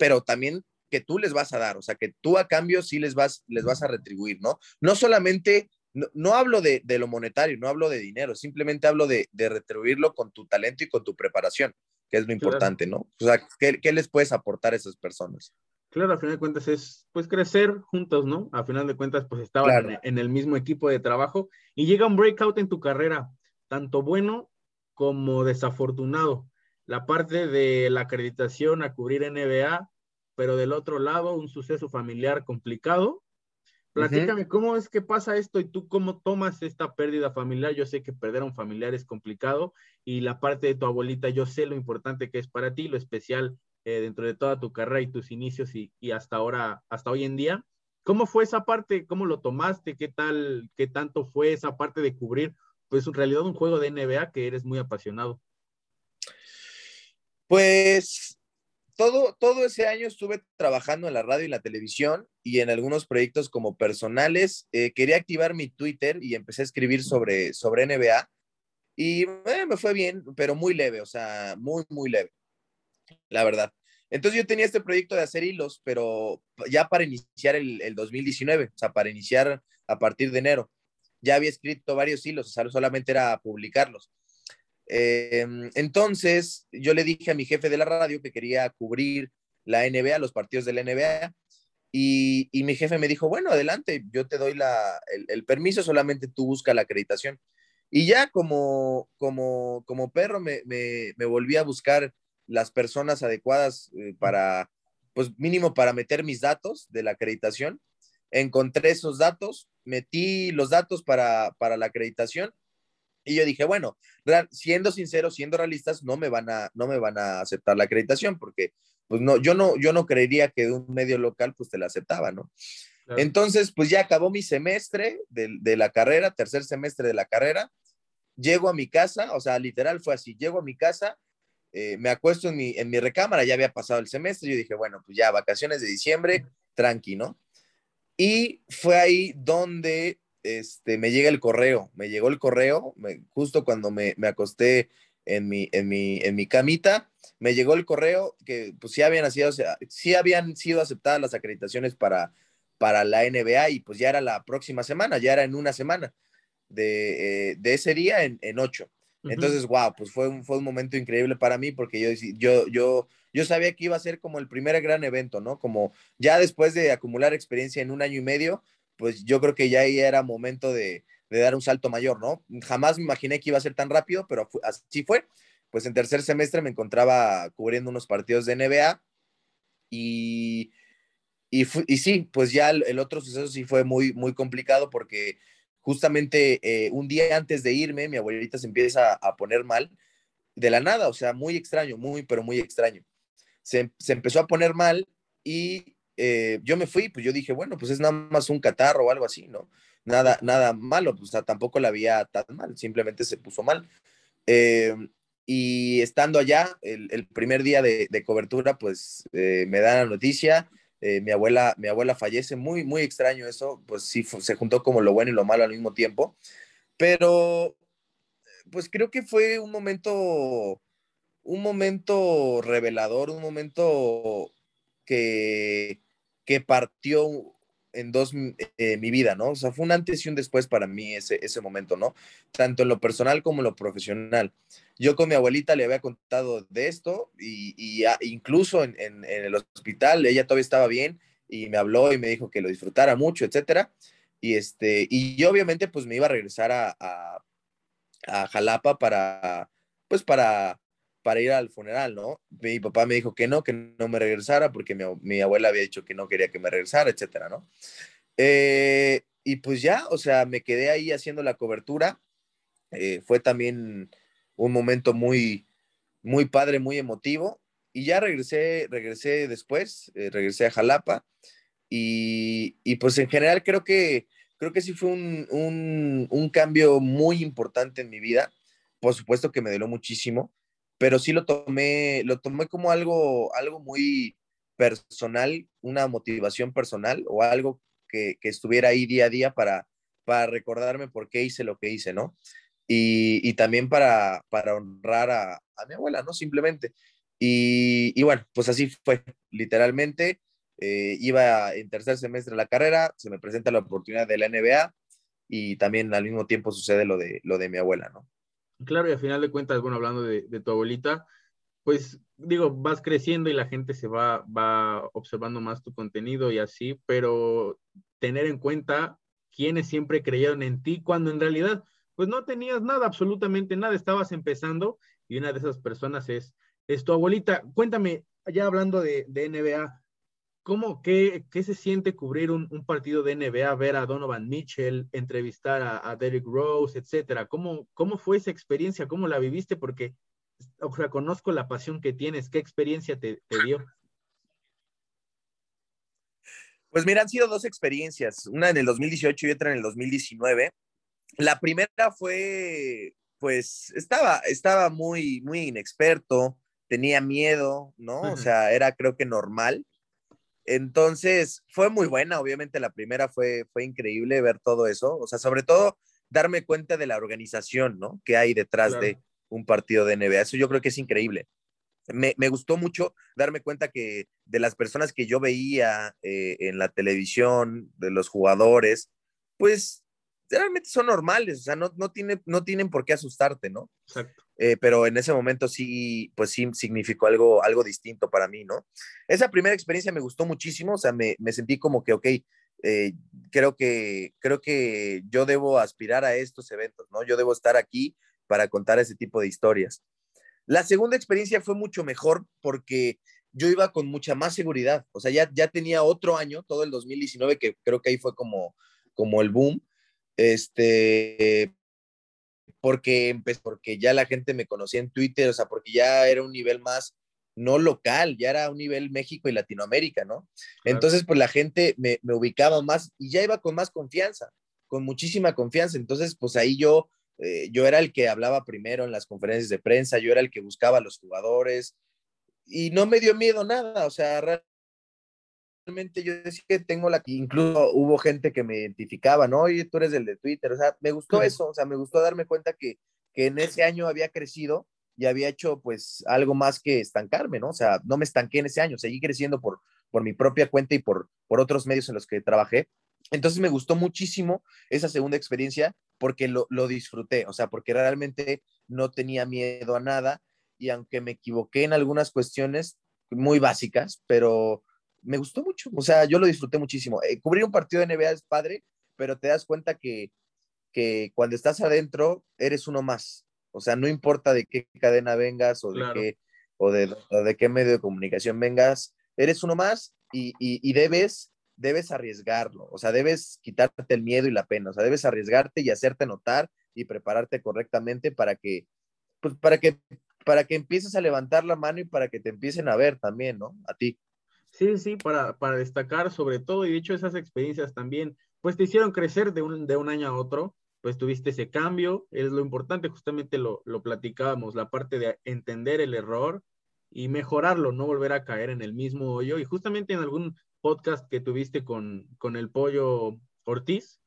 pero también que tú les vas a dar, o sea, que tú a cambio sí les vas, les vas a retribuir, ¿no? No solamente, no, no hablo de, de, lo monetario, no hablo de dinero, simplemente hablo de, de, retribuirlo con tu talento y con tu preparación, que es lo importante, claro. ¿no? O sea, ¿qué, ¿qué, les puedes aportar a esas personas?
Claro, a final de cuentas es, pues, crecer juntos, ¿no? A final de cuentas, pues, estaban claro. en, en el mismo equipo de trabajo y llega un breakout en tu carrera, tanto bueno como desafortunado la parte de la acreditación a cubrir NBA, pero del otro lado un suceso familiar complicado. Platícame, uh -huh. ¿cómo es que pasa esto y tú cómo tomas esta pérdida familiar? Yo sé que perder a un familiar es complicado y la parte de tu abuelita, yo sé lo importante que es para ti, lo especial eh, dentro de toda tu carrera y tus inicios y, y, hasta ahora, hasta hoy en día. ¿Cómo fue esa parte? ¿Cómo lo tomaste? ¿Qué tal, qué tanto fue esa parte de cubrir, pues en realidad un juego de NBA que eres muy apasionado?
Pues todo, todo ese año estuve trabajando en la radio y la televisión y en algunos proyectos como personales. Eh, quería activar mi Twitter y empecé a escribir sobre, sobre NBA y eh, me fue bien, pero muy leve, o sea, muy, muy leve, la verdad. Entonces yo tenía este proyecto de hacer hilos, pero ya para iniciar el, el 2019, o sea, para iniciar a partir de enero. Ya había escrito varios hilos, o sea, solamente era publicarlos. Eh, entonces, yo le dije a mi jefe de la radio que quería cubrir la NBA, los partidos de la NBA, y, mi jefe me dijo, bueno, adelante, yo te doy el, permiso, solamente tú busca la acreditación. Y ya como, como, como perro me, me, me volví a buscar las personas adecuadas eh, para, pues mínimo para meter mis datos de la acreditación. Encontré esos datos, metí los datos para, para la acreditación y yo dije, bueno, siendo sincero, siendo realistas, no me van a, no me van a aceptar la acreditación porque pues no, yo no, yo no creería que un medio local pues te la aceptaba, ¿no? Entonces, pues ya acabó mi semestre de, de, la carrera, tercer semestre de la carrera, llego a mi casa, o sea, literal fue así, llego a mi casa, eh, me acuesto en mi, en mi recámara, ya había pasado el semestre, yo dije, bueno, pues ya, vacaciones de diciembre, tranqui, ¿no? Y fue ahí donde este, me llega el correo, me llegó el correo, justo cuando me, me acosté en mi, en, mi, en mi camita, me llegó el correo que pues sí habían, sido, sí habían sido aceptadas las acreditaciones para, para la NBA y pues ya era la próxima semana, ya era en una semana de, eh, de ese día en, en ocho. Entonces, wow, pues fue un, fue un momento increíble para mí porque yo, yo, yo, yo sabía que iba a ser como el primer gran evento, ¿no? Como ya después de acumular experiencia en un año y medio, pues yo creo que ya ahí era momento de, dar un salto mayor, ¿no? Jamás me imaginé que iba a ser tan rápido, pero así fue. Pues en tercer semestre me encontraba cubriendo unos partidos de NBA y, y, sí, pues ya el, otro suceso sí fue muy, muy complicado porque justamente eh, un día antes de irme, mi abuelita se empieza a poner mal de la nada, o sea, muy extraño, muy, pero muy extraño. Se, empezó a poner mal y eh, yo me fui, pues yo dije, bueno, pues es nada más un catarro o algo así, ¿no? Nada, nada malo, pues tampoco la había tan mal, simplemente se puso mal. Eh, y estando allá, el, primer día de, cobertura, pues me da la noticia eh, mi, abuela, mi abuela fallece, muy, muy extraño eso, pues sí, se juntó como lo bueno y lo malo al mismo tiempo, pero pues creo que fue un momento, un momento revelador, un momento que, que partió en dos eh, mi vida, ¿no? O sea, fue un antes y un después para mí ese, ese momento, ¿no? Tanto en lo personal como en lo profesional. Yo con mi abuelita le había contado de esto y, y incluso en, en, el hospital ella todavía estaba bien y me habló y me dijo que lo disfrutara mucho, etcétera. Y, este, y yo obviamente pues me iba a regresar a, a, a Jalapa para, pues para para ir al funeral, ¿no? Mi papá me dijo que no, que no me regresara porque mi, abuela había dicho que no quería que me regresara, etcétera, ¿no? Eh, y pues ya, o sea, me quedé ahí haciendo la cobertura. Eh, fue también un momento muy, muy padre, muy emotivo. Y ya regresé, regresé después, eh, regresé a Jalapa. Y, y, pues en general creo que, creo que sí fue un, un, un cambio muy importante en mi vida. Por supuesto que me dolió muchísimo pero sí lo tomé, lo tomé como algo, algo muy personal, una motivación personal o algo que, que estuviera ahí día a día para, para recordarme por qué hice lo que hice, ¿no? Y, y también para, para honrar a, mi abuela, ¿no? Simplemente. Y, y bueno, pues así fue, literalmente. Eh, iba en tercer semestre de la carrera, se me presenta la oportunidad de la NBA y también al mismo tiempo sucede lo de, lo de mi abuela, ¿no?
Claro, y al final de cuentas, bueno, hablando de, tu abuelita, pues digo, vas creciendo y la gente se va, va observando más tu contenido y así, pero tener en cuenta quienes siempre creyeron en ti cuando en realidad, pues no tenías nada, absolutamente nada, estabas empezando y una de esas personas es, es tu abuelita. Cuéntame, ya hablando de, de NBA, ¿Cómo, qué, qué, se siente cubrir un, un, partido de NBA, ver a Donovan Mitchell, entrevistar a, a Derrick Rose, etcétera? ¿Cómo, ¿Cómo fue esa experiencia? ¿Cómo la viviste? Porque o sea, conozco la pasión que tienes. ¿Qué experiencia te, te dio?
Pues mira, han sido dos experiencias, una en el 2018 y otra en el 2019. La primera fue, pues, estaba, estaba muy, muy inexperto, tenía miedo, ¿no? O sea, era creo que normal. Entonces, fue muy buena, obviamente la primera fue, fue increíble ver todo eso, o sea, sobre todo darme cuenta de la organización, ¿no? Que hay detrás de un partido de NBA, eso yo creo que es increíble. Me, gustó mucho darme cuenta que de las personas que yo veía eh, en la televisión, de los jugadores, pues realmente son normales, o sea, no, no, tiene, no tienen por qué asustarte, ¿no? Exacto. Eh, pero en ese momento sí, pues sí significó algo, algo distinto para mí, ¿no? Esa primera experiencia me gustó muchísimo, o sea, me, me sentí como que, ok, eh, creo, que, creo que yo debo aspirar a estos eventos, ¿no? Yo debo estar aquí para contar ese tipo de historias. La segunda experiencia fue mucho mejor porque yo iba con mucha más seguridad, o sea, ya, ya tenía otro año, todo el 2019, que creo que ahí fue como, como el boom, este, porque, porque ya la gente me conocía en Twitter, o sea, porque ya era un nivel más, no local, ya era un nivel México y Latinoamérica, ¿no? Entonces, pues la gente me, me, ubicaba más y ya iba con más confianza, con muchísima confianza. Entonces, pues ahí yo, eh, yo era el que hablaba primero en las conferencias de prensa, yo era el que buscaba a los jugadores y no me dio miedo nada, o sea, realmente yo decía que tengo la, incluso hubo gente que me identificaba, ¿no? Oye, tú eres el de Twitter, o sea, me gustó eso, o sea, me gustó darme cuenta que, que en ese año había crecido y había hecho pues algo más que estancarme, ¿no? O sea, no me estanqué en ese año, seguí creciendo por, por mi propia cuenta y por, por otros medios en los que trabajé. Entonces me gustó muchísimo esa segunda experiencia porque lo, lo disfruté, o sea, porque realmente no tenía miedo a nada y aunque me equivoqué en algunas cuestiones muy básicas, pero me gustó mucho, o sea, yo lo disfruté muchísimo. Eh, cubrir un partido de NBA es padre, pero te das cuenta que, que cuando estás adentro eres uno más, o sea, no importa de qué cadena vengas o de, qué, o de, de, qué medio de comunicación vengas, eres uno más y, y, debes, debes arriesgarlo. O sea, debes quitarte el miedo y la pena. O sea, debes arriesgarte y hacerte notar y prepararte correctamente para que, pues, para que, para que empieces a levantar la mano y para que te empiecen a ver también, ¿no? A ti.
Sí, sí, para, para destacar sobre todo, y de hecho esas experiencias también, pues te hicieron crecer de un, de un año a otro pues tuviste ese cambio, es lo importante, justamente lo, lo platicábamos, la parte de entender el error y mejorarlo, no volver a caer en el mismo hoyo. Y justamente en algún podcast que tuviste con, con el pollo Ortiz,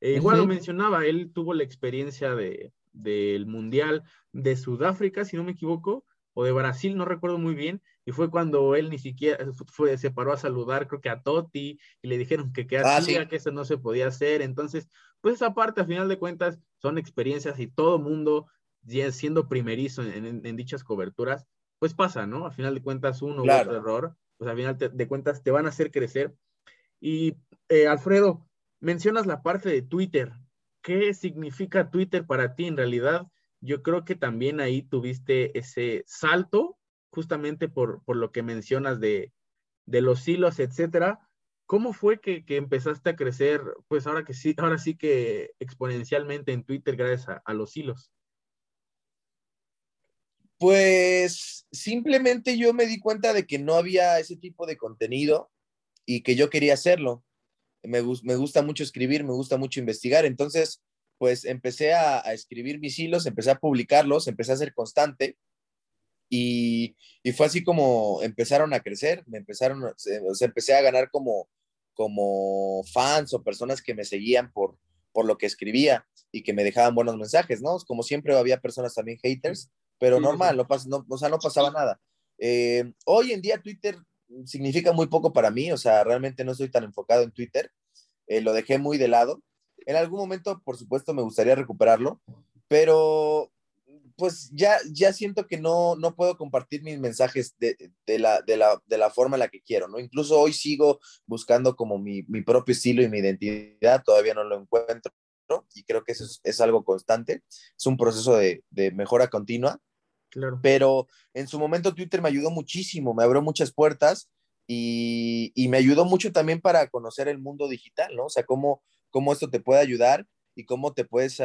eh, igual lo mencionaba, él tuvo la experiencia de, del Mundial de Sudáfrica, si no me equivoco, o de Brasil, no recuerdo muy bien, y fue cuando él ni siquiera fue, se paró a saludar, creo que a Totti, y le dijeron que qué ah, hacía, que eso no se podía hacer. Entonces, pues esa parte, a final de cuentas, son experiencias y todo mundo, siendo primerizo en, dichas coberturas, pues pasa, ¿no? A final de cuentas, uno u otro error, pues a final de cuentas te van a hacer crecer. Y eh, Alfredo, mencionas la parte de Twitter. ¿Qué significa Twitter para ti en realidad? yo creo que también ahí tuviste ese salto, justamente por, por lo que mencionas de, de, los hilos, etcétera. ¿Cómo fue que, que, empezaste a crecer, pues ahora que sí, ahora sí que exponencialmente en Twitter gracias a, los hilos?
Pues simplemente yo me di cuenta de que no había ese tipo de contenido y que yo quería hacerlo. Me, me gusta mucho escribir, me gusta mucho investigar, entonces pues empecé a, escribir mis hilos, empecé a publicarlos, empecé a ser constante y, fue así como empezaron a crecer, me empezaron, o empecé a ganar como, como fans o personas que me seguían por, por lo que escribía y que me dejaban buenos mensajes, ¿no? Como siempre había personas también haters, pero normal, no, no, o sea, no pasaba nada. Eh, hoy en día Twitter significa muy poco para mí, o sea, realmente no estoy tan enfocado en Twitter, eh, lo dejé muy de lado en algún momento, por supuesto, me gustaría recuperarlo, pero pues ya, ya siento que no, no puedo compartir mis mensajes de, de, la, de, la, de, la, forma en la que quiero, ¿no? Incluso hoy sigo buscando como mi, mi propio estilo y mi identidad, todavía no lo encuentro, ¿no? Y creo que eso es, es algo constante, es un proceso de, de mejora continua. Claro. Pero en su momento Twitter me ayudó muchísimo, me abrió muchas puertas y, y, me ayudó mucho también para conocer el mundo digital, ¿no? O sea, cómo, cómo esto te puede ayudar y cómo te puedes,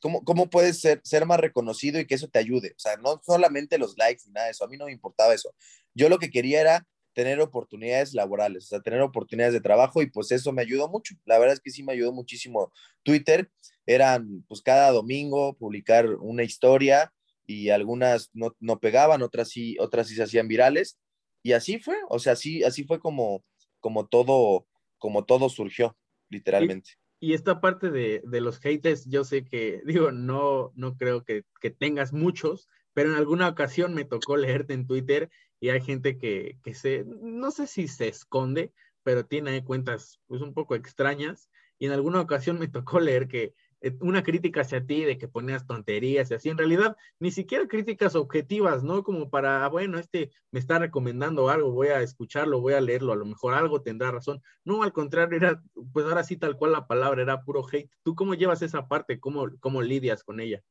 cómo, cómo puedes ser, ser más reconocido y que eso te ayude. O sea, no solamente los likes ni nada de eso, a mí no me importaba eso. Yo lo que quería era tener oportunidades laborales, o sea, tener oportunidades de trabajo y pues eso me ayudó mucho. La verdad es que sí me ayudó muchísimo Twitter. Eran pues cada domingo publicar una historia y algunas no, no pegaban, otras sí, otras sí se hacían virales. Y así fue, o sea, así, así fue como, como todo, como todo surgió literalmente.
Y, esta parte de, de, los haters, yo sé que, (laughs) digo, no, no creo que, que, tengas muchos, pero en alguna ocasión me tocó leerte en Twitter y hay gente que, que se, no sé si se esconde, pero tiene cuentas pues un poco extrañas. Y en alguna ocasión me tocó leer que una crítica hacia ti de que ponías tonterías y así, en realidad ni siquiera críticas objetivas, ¿no? Como para, bueno, este me está recomendando algo, voy a escucharlo, voy a leerlo, a lo mejor algo tendrá razón. No, al contrario, era, pues ahora sí tal cual la palabra, era puro hate. ¿Tú cómo llevas esa parte? ¿Cómo, cómo lidias con ella?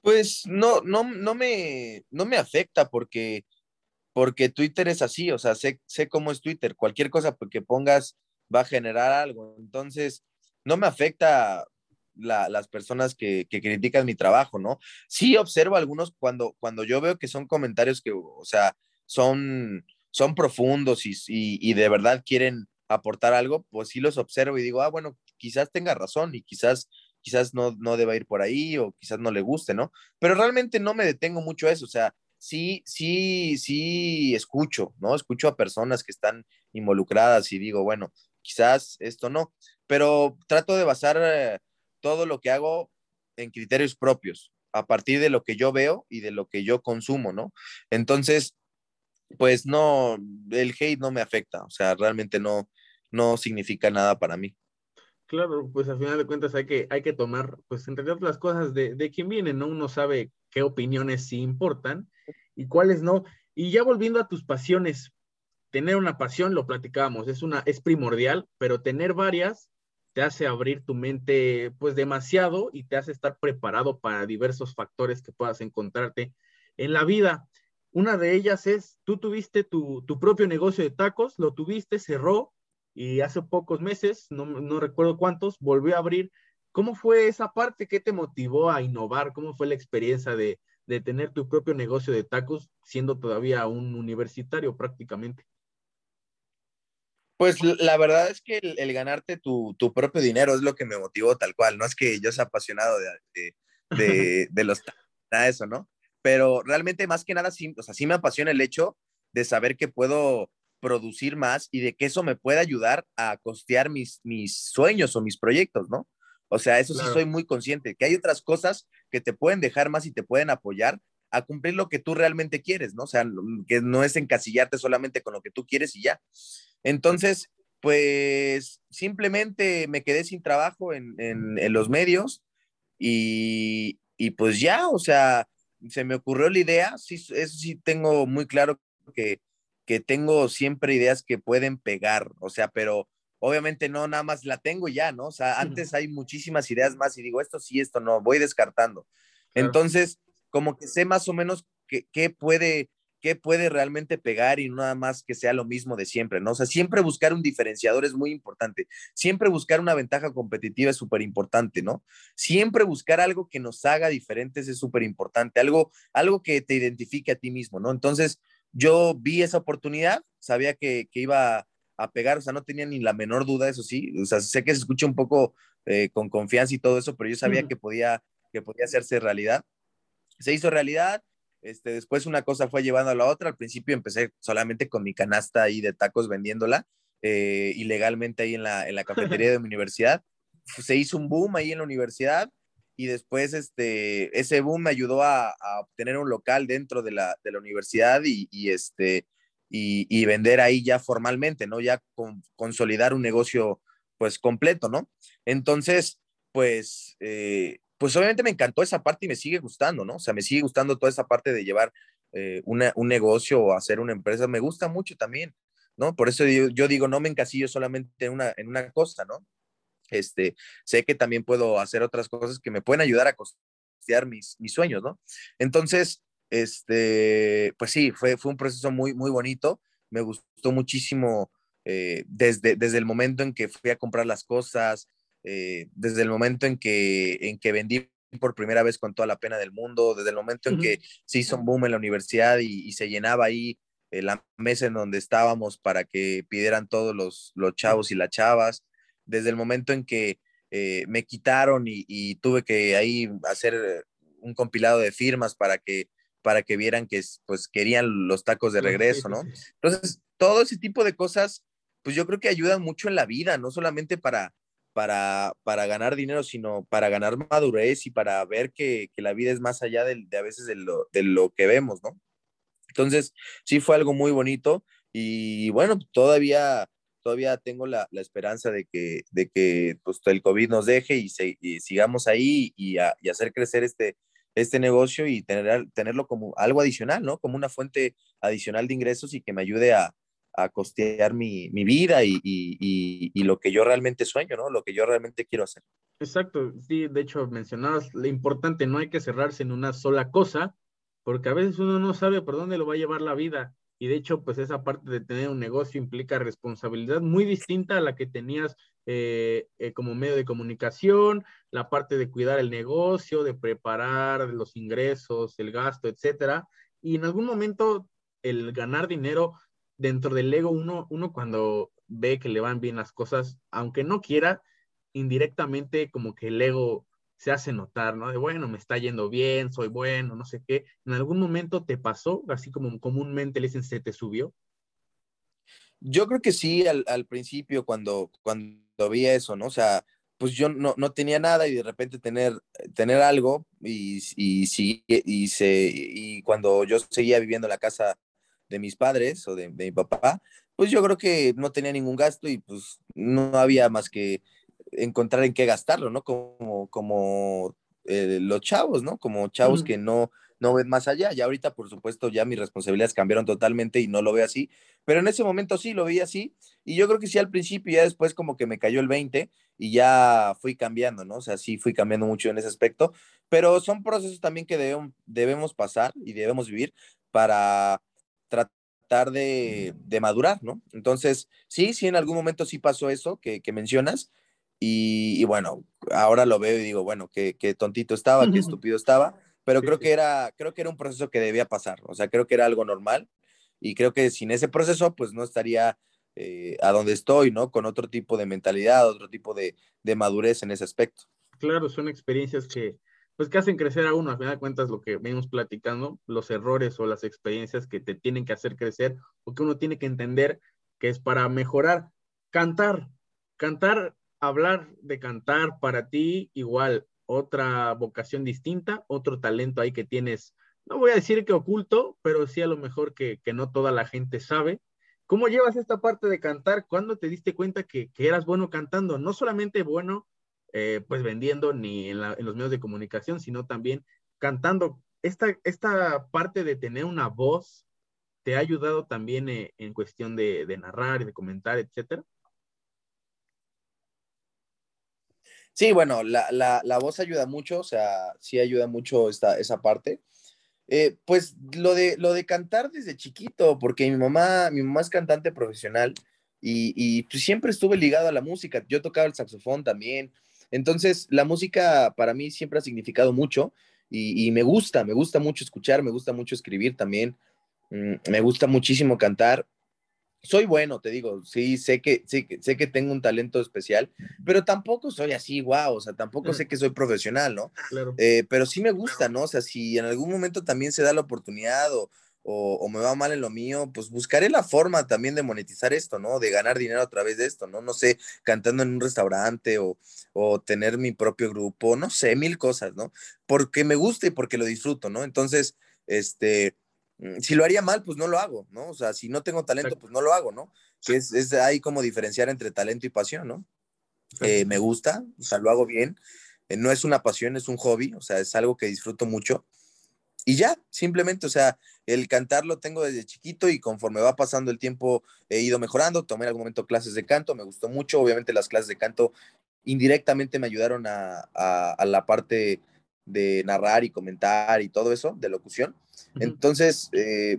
Pues no, no, no me, no me afecta porque, porque Twitter es así, o sea, sé, sé cómo es Twitter, cualquier cosa que pongas va a generar algo. Entonces, no me afecta las personas que, critican mi trabajo, ¿no? Sí observo algunos cuando, cuando yo veo que son comentarios que, o sea, son, son profundos y, y, de verdad quieren aportar algo, pues sí los observo y digo, ah, bueno, quizás tenga razón y quizás quizás no, no deba ir por ahí o quizás no le guste, ¿no? Pero realmente no me detengo mucho a eso, o sea, sí, sí, sí escucho, ¿no? Escucho a personas que están involucradas y digo, bueno, quizás esto no, pero trato de basar eh, todo lo que hago en criterios propios, a partir de lo que yo veo y de lo que yo consumo, ¿no? Entonces, pues no, el hate no me afecta, o sea, realmente no, no significa nada para mí.
Claro, pues al final de cuentas hay que, hay que tomar, pues entre otras cosas, de, de quién viene, ¿no? Uno sabe qué opiniones sí importan y cuáles no. Y ya volviendo a tus pasiones, tener una pasión, lo platicábamos, es una, es primordial, pero tener varias te hace abrir tu mente pues demasiado y te hace estar preparado para diversos factores que puedas encontrarte en la vida. Una de ellas es, tú tuviste tu, tu propio negocio de tacos, lo tuviste, cerró, y hace pocos meses, no, no recuerdo cuántos, volvió a abrir. ¿Cómo fue esa parte? ¿Qué te motivó a innovar? ¿Cómo fue la experiencia de, de tener tu propio negocio de tacos siendo todavía un universitario prácticamente?
Pues la verdad es que el, ganarte tu, tu, propio dinero es lo que me motivó tal cual. No es que yo sea apasionado de, (laughs) de, de, los nada de eso, ¿no? Pero realmente más que nada, sí, o sea, sí me apasiona el hecho de saber que puedo producir más y de que eso me pueda ayudar a costear mis, mis sueños o mis proyectos, ¿no? O sea, eso sí soy muy consciente, que hay otras cosas que te pueden dejar más y te pueden apoyar a cumplir lo que tú realmente quieres, ¿no? O sea, que no es encasillarte solamente con lo que tú quieres y ya. Entonces, pues simplemente me quedé sin trabajo en, en, los medios y, y, pues ya, o sea, se me ocurrió la idea, sí, eso sí tengo muy claro que que tengo siempre ideas que pueden pegar, o sea, pero obviamente no nada más la tengo ya, ¿no? O sea, antes hay muchísimas ideas más y digo, esto sí, esto no, voy descartando. Entonces, como que sé más o menos qué, puede, qué puede realmente pegar y no nada más que sea lo mismo de siempre, ¿no? O sea, siempre buscar un diferenciador es muy importante, siempre buscar una ventaja competitiva es súper importante, ¿no? Siempre buscar algo que nos haga diferentes es súper importante, algo, algo que te identifique a ti mismo, ¿no? Entonces, yo vi esa oportunidad, sabía que, iba a pegar, o sea, no tenía ni la menor duda, eso sí, o sea, sé que se escucha un poco eh, con confianza y todo eso, pero yo sabía que, podía, que podía hacerse realidad. Se hizo realidad, este, después una cosa fue llevando a la otra, al principio empecé solamente con mi canasta ahí de tacos vendiéndola, eh, ilegalmente ahí en la, en la cafetería de (laughs) mi universidad. Se hizo un boom ahí en la universidad, y después este, ese boom me ayudó a, obtener un local dentro de la, de la universidad y, y este, y, y, vender ahí ya formalmente, ¿no? Ya con, consolidar un negocio pues completo, ¿no? Entonces, pues, eh, pues obviamente me encantó esa parte y me sigue gustando, ¿no? O sea, me sigue gustando toda esa parte de llevar eh, una, un negocio o hacer una empresa, me gusta mucho también, ¿no? Por eso yo, digo, no me encasillo solamente en una, en una cosa, ¿no? Este, sé que también puedo hacer otras cosas que me pueden ayudar a costear mis, mis sueños, ¿no? Entonces, este, pues sí, fue, fue un proceso muy, muy bonito. Me gustó muchísimo eh, desde, desde el momento en que fui a comprar las cosas, eh, desde el momento en que, en que vendí por primera vez con toda la pena del mundo, desde el momento en que se hizo un boom en la universidad y, se llenaba ahí eh, la mesa en donde estábamos para que pidieran todos los, los chavos y las chavas desde el momento en que eh, me quitaron y, tuve que ahí hacer un compilado de firmas para que, para que vieran que pues querían los tacos de regreso, ¿no? Entonces, todo ese tipo de cosas, pues yo creo que ayudan mucho en la vida, no solamente para, para, para ganar dinero, sino para ganar madurez y para ver que, la vida es más allá de, a veces de lo, de lo que vemos, ¿no? Entonces, sí fue algo muy bonito y bueno, todavía todavía tengo la, esperanza de que, de que pues, el COVID nos deje y, sigamos ahí y, hacer crecer este, este negocio y tener, tenerlo como algo adicional, ¿no? Como una fuente adicional de ingresos y que me ayude a, costear mi, vida y, lo que yo realmente sueño, ¿no? Lo que yo realmente quiero hacer.
Exacto, sí, de hecho mencionabas lo importante, no hay que cerrarse en una sola cosa, porque a veces uno no sabe por dónde lo va a llevar la vida y de hecho, pues esa parte de tener un negocio implica responsabilidad muy distinta a la que tenías eh, eh, como medio de comunicación, la parte de cuidar el negocio, de preparar los ingresos, el gasto, etcétera. Y en algún momento el ganar dinero dentro del ego, uno, uno cuando ve que le van bien las cosas, aunque no quiera, indirectamente como que el ego se hace notar, ¿no? De bueno, me está yendo bien, soy bueno, no sé qué. ¿En algún momento te pasó, así como comúnmente le dicen, se te subió?
Yo creo que sí, al, principio, cuando, cuando vi eso, ¿no? O sea, pues yo no, tenía nada y de repente tener, tener algo y, y, sí, y, se, y cuando yo seguía viviendo en la casa de mis padres o de, de mi papá, pues yo creo que no tenía ningún gasto y pues no había más que encontrar en qué gastarlo, ¿no? Como, como eh, los chavos, ¿no? Como chavos que no, no ven más allá. Ya ahorita, por supuesto, ya mis responsabilidades cambiaron totalmente y no lo veo así, pero en ese momento sí lo vi así y yo creo que sí al principio, ya después como que me cayó el 20 y ya fui cambiando, ¿no? O sea, sí fui cambiando mucho en ese aspecto, pero son procesos también que debemos, debemos pasar y debemos vivir para tratar de, de, madurar, ¿no? Entonces, sí, sí, en algún momento sí pasó eso que, que mencionas, y, bueno, ahora lo veo y digo, bueno, qué, qué tontito estaba, qué estúpido estaba, pero creo que, era, creo que era un proceso que debía pasar, o sea, creo que era algo normal y creo que sin ese proceso, pues no estaría eh, a donde estoy, ¿no? Con otro tipo de mentalidad, otro tipo de, de, madurez en ese aspecto.
Claro, son experiencias que, pues, que hacen crecer a uno, a final de cuentas, lo que venimos platicando, los errores o las experiencias que te tienen que hacer crecer o que uno tiene que entender que es para mejorar. Cantar, cantar hablar de cantar para ti, igual, otra vocación distinta, otro talento ahí que tienes, no voy a decir que oculto, pero sí a lo mejor que, no toda la gente sabe. ¿Cómo llevas esta parte de cantar? ¿Cuándo te diste cuenta que, eras bueno cantando? No solamente bueno, eh, pues vendiendo ni en, los medios de comunicación, sino también cantando. Esta, esta parte de tener una voz te ha ayudado también eh, en cuestión de, narrar y de comentar, etcétera.
Sí, bueno, la, la, la, voz ayuda mucho, o sea, sí ayuda mucho esta, esa parte. Eh, pues lo de, lo de cantar desde chiquito, porque mi mamá, mi mamá es cantante profesional y, y pues siempre estuve ligado a la música. Yo tocaba el saxofón también. Entonces, la música para mí siempre ha significado mucho y, y me gusta, me gusta mucho escuchar, me gusta mucho escribir también. Mm, me gusta muchísimo cantar soy bueno, te digo, sí, sé que, sé que tengo un talento especial, pero tampoco soy así, wow, o sea, tampoco sé que soy profesional, ¿no? Claro. Eh, pero sí me gusta, ¿no? O sea, si en algún momento también se da la oportunidad o, o, me va mal en lo mío, pues buscaré la forma también de monetizar esto, ¿no? De ganar dinero a través de esto, ¿no? No sé, cantando en un restaurante o, o tener mi propio grupo, no sé, mil cosas, ¿no? Porque me gusta y porque lo disfruto, ¿no? Entonces, este Mm, si lo haría mal, pues no lo hago, ¿no? O sea, si no tengo talento, pues no lo hago, ¿no? Que es, es ahí como diferenciar entre talento y pasión, ¿no? Eh, me gusta, o sea, lo hago bien. Eh, no es una pasión, es un hobby, o sea, es algo que disfruto mucho. Y ya, simplemente, o sea, el cantar lo tengo desde chiquito y conforme va pasando el tiempo he ido mejorando. Tomé en algún momento clases de canto, me gustó mucho. Obviamente las clases de canto indirectamente me ayudaron a, a, a la parte de narrar y comentar y todo eso, de locución. Entonces, eh,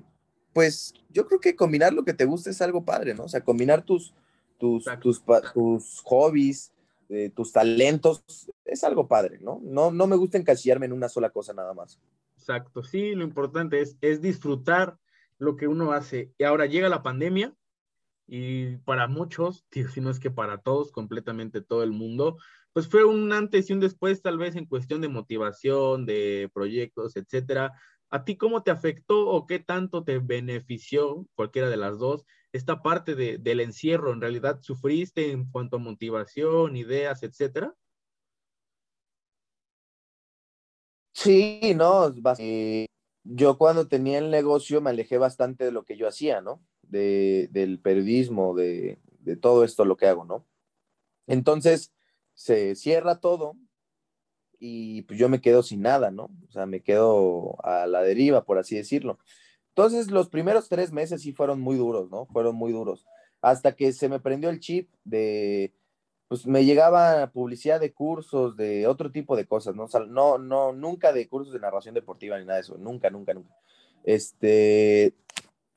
pues yo creo que combinar lo que te gusta es algo padre, ¿no? O sea, combinar tus, tus, tus, tus, hobbies, eh, tus talentos, es algo padre, ¿no? ¿no? No me gusta encasillarme en una sola cosa nada más.
Exacto, sí, lo importante es, es disfrutar lo que uno hace. Y ahora llega la pandemia y para muchos, (laughs) si no es que para todos, completamente todo el mundo, pues fue un antes y un después tal vez en cuestión de motivación, de proyectos, etcétera. ¿A ti cómo te afectó o qué tanto te benefició, cualquiera de las dos, esta parte de, del encierro? ¿En realidad sufriste en cuanto a motivación, ideas, etcétera?
Sí, no, eh, yo cuando tenía el negocio me alejé bastante de lo que yo hacía, ¿no? De, del periodismo, de, de todo esto lo que hago, ¿no? Entonces, se cierra todo y pues yo me quedo sin nada, ¿no? O sea, me quedo a la deriva, por así decirlo. Entonces, los primeros tres meses sí fueron muy duros, ¿no? Fueron muy duros. Hasta que se me prendió el chip de, pues me llegaba publicidad de cursos, de otro tipo de cosas, ¿no? O sea, no, no, nunca de cursos de narración deportiva ni nada de eso, nunca, nunca, nunca. Este,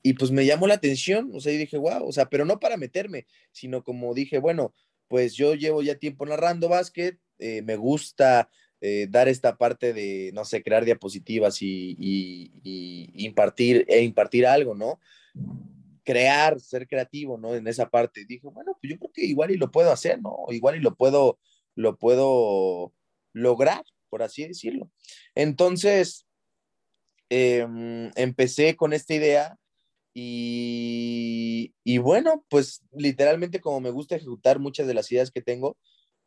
y pues me llamó la atención, o sea, y dije, wow, o sea, pero no para meterme, sino como dije, bueno, pues yo llevo ya tiempo narrando básquet, eh, me gusta eh, dar esta parte de, no sé, crear diapositivas y, impartir, e impartir algo, ¿no? Crear, ser creativo, ¿no? En esa parte. Dije, bueno, pues yo creo que igual y lo puedo hacer, ¿no? Igual y lo puedo, lo puedo lograr, por así decirlo. Entonces, em, empecé con esta idea y, y, bueno, pues literalmente como me gusta ejecutar muchas de las ideas que tengo,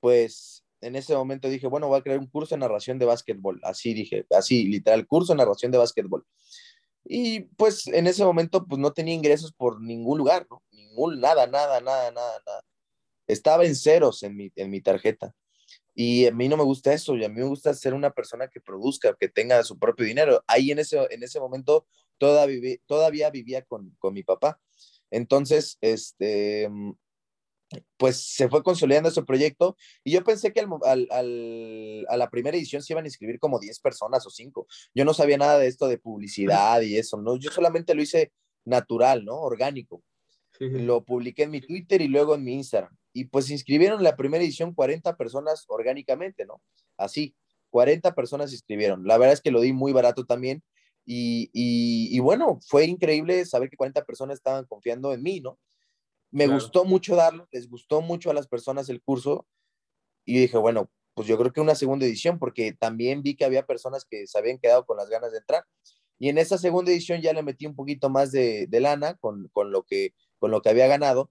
pues en ese momento dije, bueno, voy a crear un curso de narración de básquetbol. Así dije, así, literal, curso de narración de básquetbol. Y pues en ese momento pues no tenía ingresos por ningún lugar, ¿no? Ningún, nada, nada, nada, nada, nada. Estaba en ceros en mi, en mi tarjeta. Y a mí no me gusta eso, y a mí me gusta ser una persona que produzca, que tenga su propio dinero. Ahí en ese, en ese momento todavía, todavía vivía con, con mi papá. Entonces, este, pues se fue consolidando ese proyecto y yo pensé que al, al, a la primera edición se iban a inscribir como 10 personas o 5. Yo no sabía nada de esto de publicidad y eso, ¿no? Yo solamente lo hice natural, ¿no? Orgánico. Lo publiqué en mi Twitter y luego en mi Instagram. Y pues se inscribieron en la primera edición 40 personas orgánicamente, ¿no? Así, 40 personas se inscribieron. La verdad es que lo di muy barato también. Y, y, y bueno, fue increíble saber que 40 personas estaban confiando en mí, ¿no? Me gustó mucho darlo, les gustó mucho a las personas el curso y dije, bueno, pues yo creo que una segunda edición, porque también vi que había personas que se habían quedado con las ganas de entrar. Y en esa segunda edición ya le metí un poquito más de, lana con, lo que, con lo que había ganado.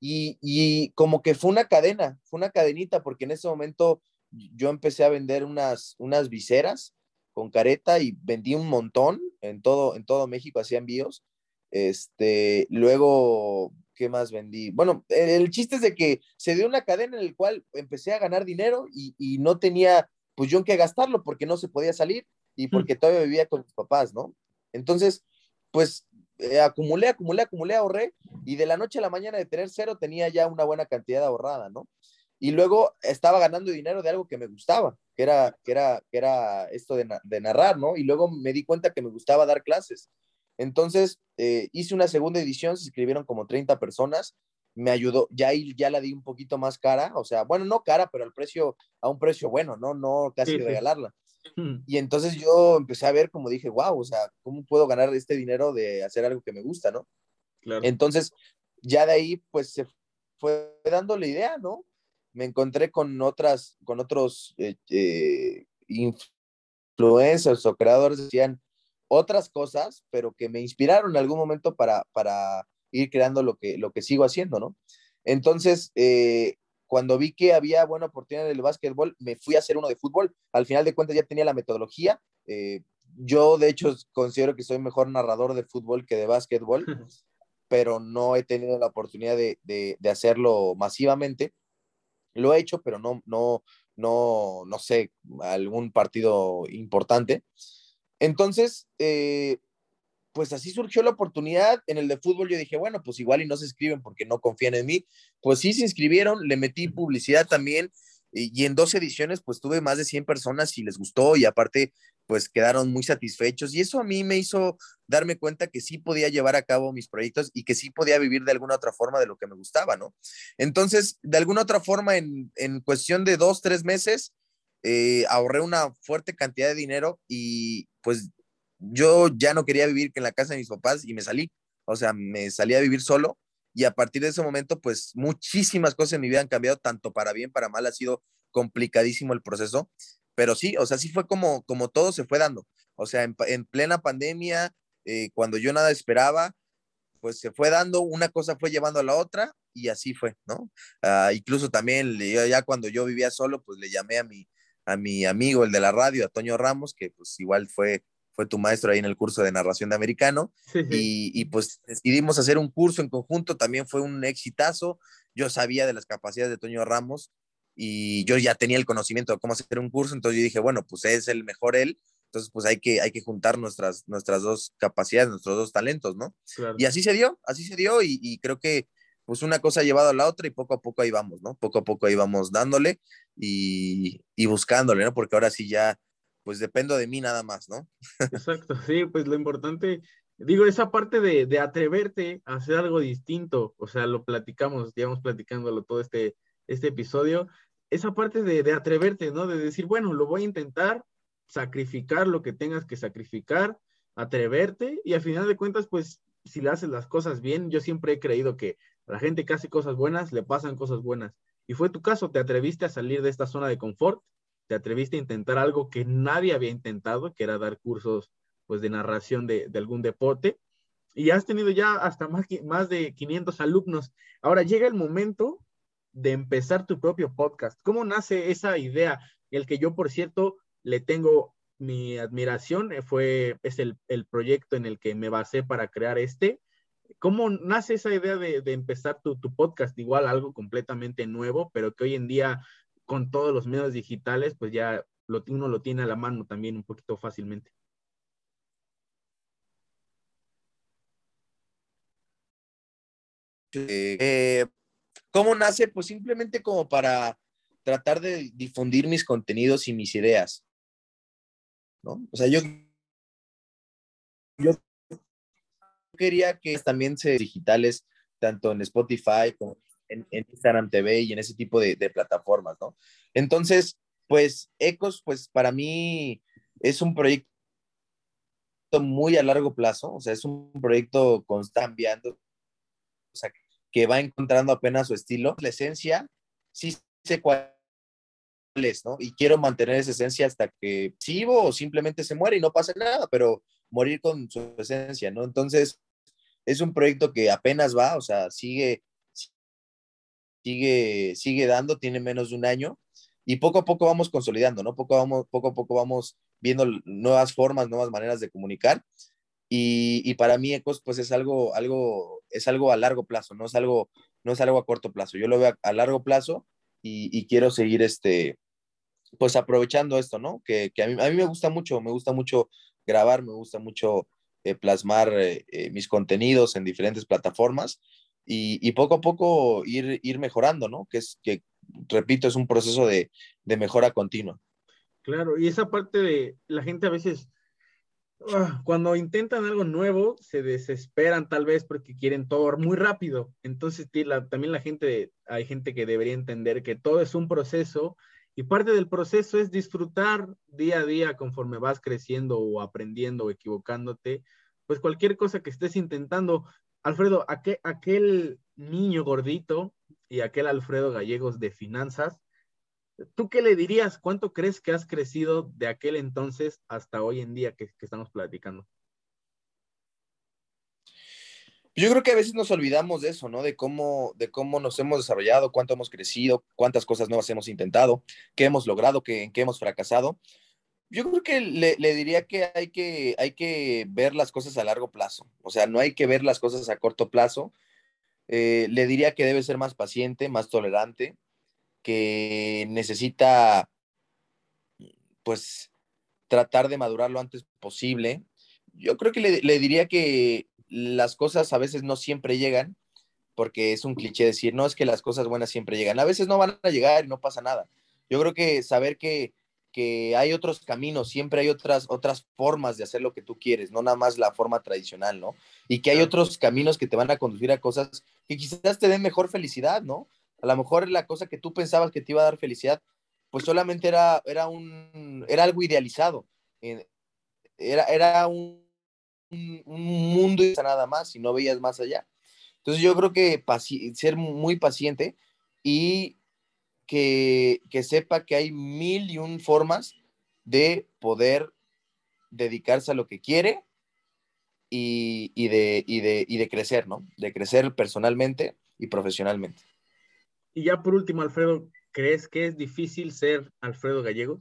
Y, y, como que fue una cadena, fue una cadenita, porque en ese momento yo empecé a vender unas, unas viseras con careta y vendí un montón en todo, en todo México, hacía envíos. Este, luego ¿qué más vendí? Bueno, el chiste es de que se dio una cadena en la cual empecé a ganar dinero y, no tenía, pues yo en qué gastarlo porque no se podía salir y mm. porque todavía vivía con mis papás, ¿no? Entonces, pues eh, acumulé, acumulé, acumulé, ahorré y de la noche a la mañana de tener cero tenía ya una buena cantidad ahorrada, ¿no? Y luego estaba ganando dinero de algo que me gustaba, que era, que era, que era esto de, de narrar, ¿no? Y luego me di cuenta que me gustaba dar clases. Entonces, eh, hice una segunda edición, se inscribieron como 30 personas, me ayudó, ya, ya la di un poquito más cara, o sea, bueno, no cara, pero al precio, a un precio bueno, ¿no? No casi regalarla. Mm. Y entonces yo empecé a ver, como dije, wow, o sea, ¿cómo puedo ganar este dinero de hacer algo que me gusta, ¿no? Entonces, ya de ahí, pues se fue dando la idea, ¿no? Me encontré con otras, con otros eh, eh, influencers o creadores, decían, otras cosas, pero que me inspiraron en algún momento para, para ir creando lo que, lo que sigo haciendo, ¿no? Entonces, eh, cuando vi que había buena oportunidad en el básquetbol, me fui a hacer uno de fútbol. Al final de cuentas ya tenía la metodología. Eh, yo, de hecho, considero que soy mejor narrador de fútbol que de básquetbol, (laughs) pero no he tenido la oportunidad de, de, de, hacerlo masivamente. Lo he hecho, pero no, no, no, no sé, algún partido importante. Entonces, eh, pues así surgió la oportunidad. En el de fútbol yo dije, bueno, pues igual y no se inscriben porque no confían en mí. Pues sí se inscribieron, le metí publicidad también y, en dos ediciones pues tuve más de 100 personas y les gustó y aparte pues quedaron muy satisfechos y eso a mí me hizo darme cuenta que sí podía llevar a cabo mis proyectos y que sí podía vivir de alguna otra forma de lo que me gustaba, ¿no? Entonces, de alguna otra forma, en, en cuestión de dos, tres meses, eh, ahorré una fuerte cantidad de dinero y pues yo ya no quería vivir en la casa de mis papás y me salí. O sea, me salí a vivir solo y a partir de ese momento, pues muchísimas cosas en mi vida han cambiado, tanto para bien, para mal, ha sido complicadísimo el proceso, pero sí, o sea, sí fue como, como todo se fue dando. O sea, en, plena pandemia, eh, cuando yo nada esperaba, pues se fue dando, una cosa fue llevando a la otra y así fue, ¿no? Ah, incluso también ya cuando yo vivía solo, pues le llamé a mi, a mi amigo, el de la radio, a Toño Ramos, que pues igual fue, fue tu maestro ahí en el curso de narración de americano, y, pues decidimos hacer un curso en conjunto, también fue un exitazo, yo sabía de las capacidades de Toño Ramos y yo ya tenía el conocimiento de cómo hacer un curso, entonces yo dije, bueno, pues es el mejor él, entonces pues hay que, hay que juntar nuestras, nuestras dos capacidades, nuestros dos talentos, ¿no? Y así se dio, así se dio y, y creo que pues una cosa ha llevado a la otra y poco a poco ahí vamos, ¿no? Poco a poco ahí vamos dándole y, y buscándole, ¿no? Porque ahora sí ya, pues dependo de mí nada más, ¿no?
Exacto, sí, pues lo importante digo, esa parte de, de, atreverte a hacer algo distinto, o sea, lo platicamos, llevamos platicándolo todo este, este episodio, esa parte de, de atreverte, ¿no? De decir, bueno, lo voy a intentar, sacrificar lo que tengas que sacrificar, atreverte y al final de cuentas, pues, si le haces las cosas bien, yo siempre he creído que la gente que hace cosas buenas, le pasan cosas buenas. Y fue tu caso, te atreviste a salir de esta zona de confort, te atreviste a intentar algo que nadie había intentado, que era dar cursos pues de narración de, algún deporte, y has tenido ya hasta más, más de 500 alumnos. Ahora llega el momento de empezar tu propio podcast. ¿Cómo nace esa idea? El que yo, por cierto, le tengo mi admiración, eh, fue, es el, proyecto en el que me basé para crear este. ¿Cómo nace esa idea de, empezar tu, podcast? Igual algo completamente nuevo, pero que hoy en día con todos los medios digitales, pues ya uno lo tiene a la mano también un poquito fácilmente.
Eh, ¿Cómo nace? Pues simplemente como para tratar de difundir mis contenidos y mis ideas. ¿no? O sea, yo quería que también se digitales, tanto en Spotify como en, Instagram TV y en ese tipo de, plataformas, ¿no? Entonces, pues Ecos, pues para mí es un proyecto muy a largo plazo, o sea, es un proyecto constante, o sea, que va encontrando apenas su estilo. La esencia, sí sé cuál es, ¿no? Y quiero mantener esa esencia hasta que sigo o simplemente se muere y no pasa nada, pero morir con su esencia, ¿no? Entonces, es un proyecto que apenas va, o sea, sigue, sigue, sigue dando, tiene menos de un año y poco a poco vamos consolidando, ¿no? Poco, vamos, poco a poco vamos viendo nuevas formas, nuevas maneras de comunicar y, y, para mí Ecos pues es algo, algo, es algo a largo plazo, no es algo, no es algo a corto plazo, yo lo veo a, largo plazo y, y, quiero seguir este, pues aprovechando esto, ¿no? Que, que a, mí, a, mí, me gusta mucho, me gusta mucho grabar, me gusta mucho eh, plasmar eh, eh, mis contenidos en diferentes plataformas y, poco a poco ir, ir mejorando, ¿no? Que es que, repito, es un proceso de, mejora continua.
Claro, y esa parte de la gente a veces, ah, cuando intentan algo nuevo, se desesperan tal vez porque quieren todo muy rápido. Entonces, también la gente, hay gente que debería entender que todo es un proceso y parte del proceso es disfrutar día a día conforme vas creciendo o aprendiendo o equivocándote, pues cualquier cosa que estés intentando, Alfredo, aquel, niño gordito y aquel Alfredo Gallegos de finanzas, ¿tú qué le dirías? ¿Cuánto crees que has crecido de aquel entonces hasta hoy en día que, estamos platicando?
Yo creo que a veces nos olvidamos de eso, ¿no? De cómo, de cómo nos hemos desarrollado, cuánto hemos crecido, cuántas cosas nuevas hemos intentado, qué hemos logrado, qué, en qué hemos fracasado. Yo creo que le, diría que hay, que hay que ver las cosas a largo plazo, o sea, no hay que ver las cosas a corto plazo. Eh, le diría que debe ser más paciente, más tolerante, que necesita, pues, tratar de madurar lo antes posible. Yo creo que le, le diría que las cosas a veces no siempre llegan, porque es un cliché decir, no, es que las cosas buenas siempre llegan. A veces no van a llegar y no pasa nada. Yo creo que saber que que hay otros caminos, siempre hay otras, otras formas de hacer lo que tú quieres, no nada más la forma tradicional, ¿no? Y que hay otros caminos que te van a conducir a cosas que quizás te den mejor felicidad, ¿no? A lo mejor la cosa que tú pensabas que te iba a dar felicidad, pues solamente era, era, un, era algo idealizado, eh, era, era un, un, mundo y nada más y no veías más allá. Entonces yo creo que ser muy paciente y que, sepa que hay mil y un formas de poder dedicarse a lo que quiere y, de, de, de crecer, ¿no? De crecer personalmente y profesionalmente.
Y ya por último, Alfredo, ¿crees que es difícil ser Alfredo Gallegos?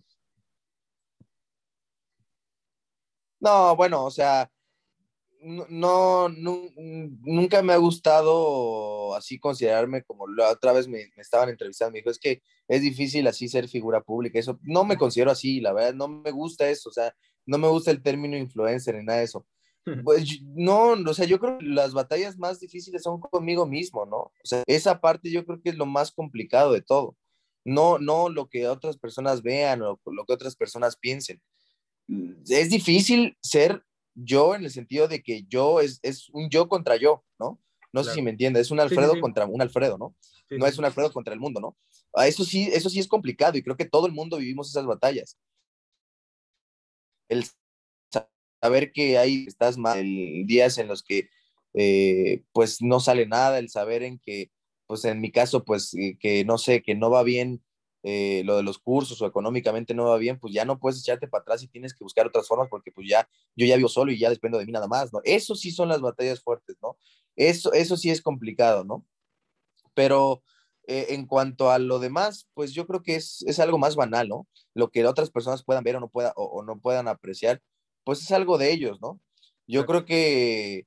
No, bueno, o sea, no, nunca me ha gustado así considerarme como la otra vez me, estaban entrevistando, me dijo, es que es difícil así ser figura pública, eso no me considero así, la verdad, no me gusta eso, o sea, no me gusta el término influencer ni nada de eso. Pues no, o sea, yo creo que las batallas más difíciles son conmigo mismo, ¿no? O sea, esa parte yo creo que es lo más complicado de todo. No, no lo que otras personas vean o lo que otras personas piensen. Es difícil ser yo en el sentido de que yo es, es un yo contra yo, ¿no? No sé si me entiendes, es un Alfredo contra un Alfredo, ¿no? no es un Alfredo contra el mundo, ¿no? Ah, eso sí, eso sí es complicado y creo que todo el mundo vivimos esas batallas. El saber que hay estás mal, días en los que eh, pues no sale nada, el saber en que, pues en mi caso, pues eh, que no sé, que no va bien eh, lo de los cursos o económicamente no va bien, pues ya no puedes echarte para atrás y tienes que buscar otras formas porque pues ya yo ya vivo solo y ya dependo de mí nada más, ¿no? Eso sí son las batallas fuertes, ¿no? Eso, eso sí es complicado, ¿no? Pero en cuanto a lo demás, pues yo creo que es, es, algo más banal, ¿no? Lo que otras personas puedan ver o no, pueda, o no puedan apreciar, pues es algo de ellos, ¿no? Yo creo que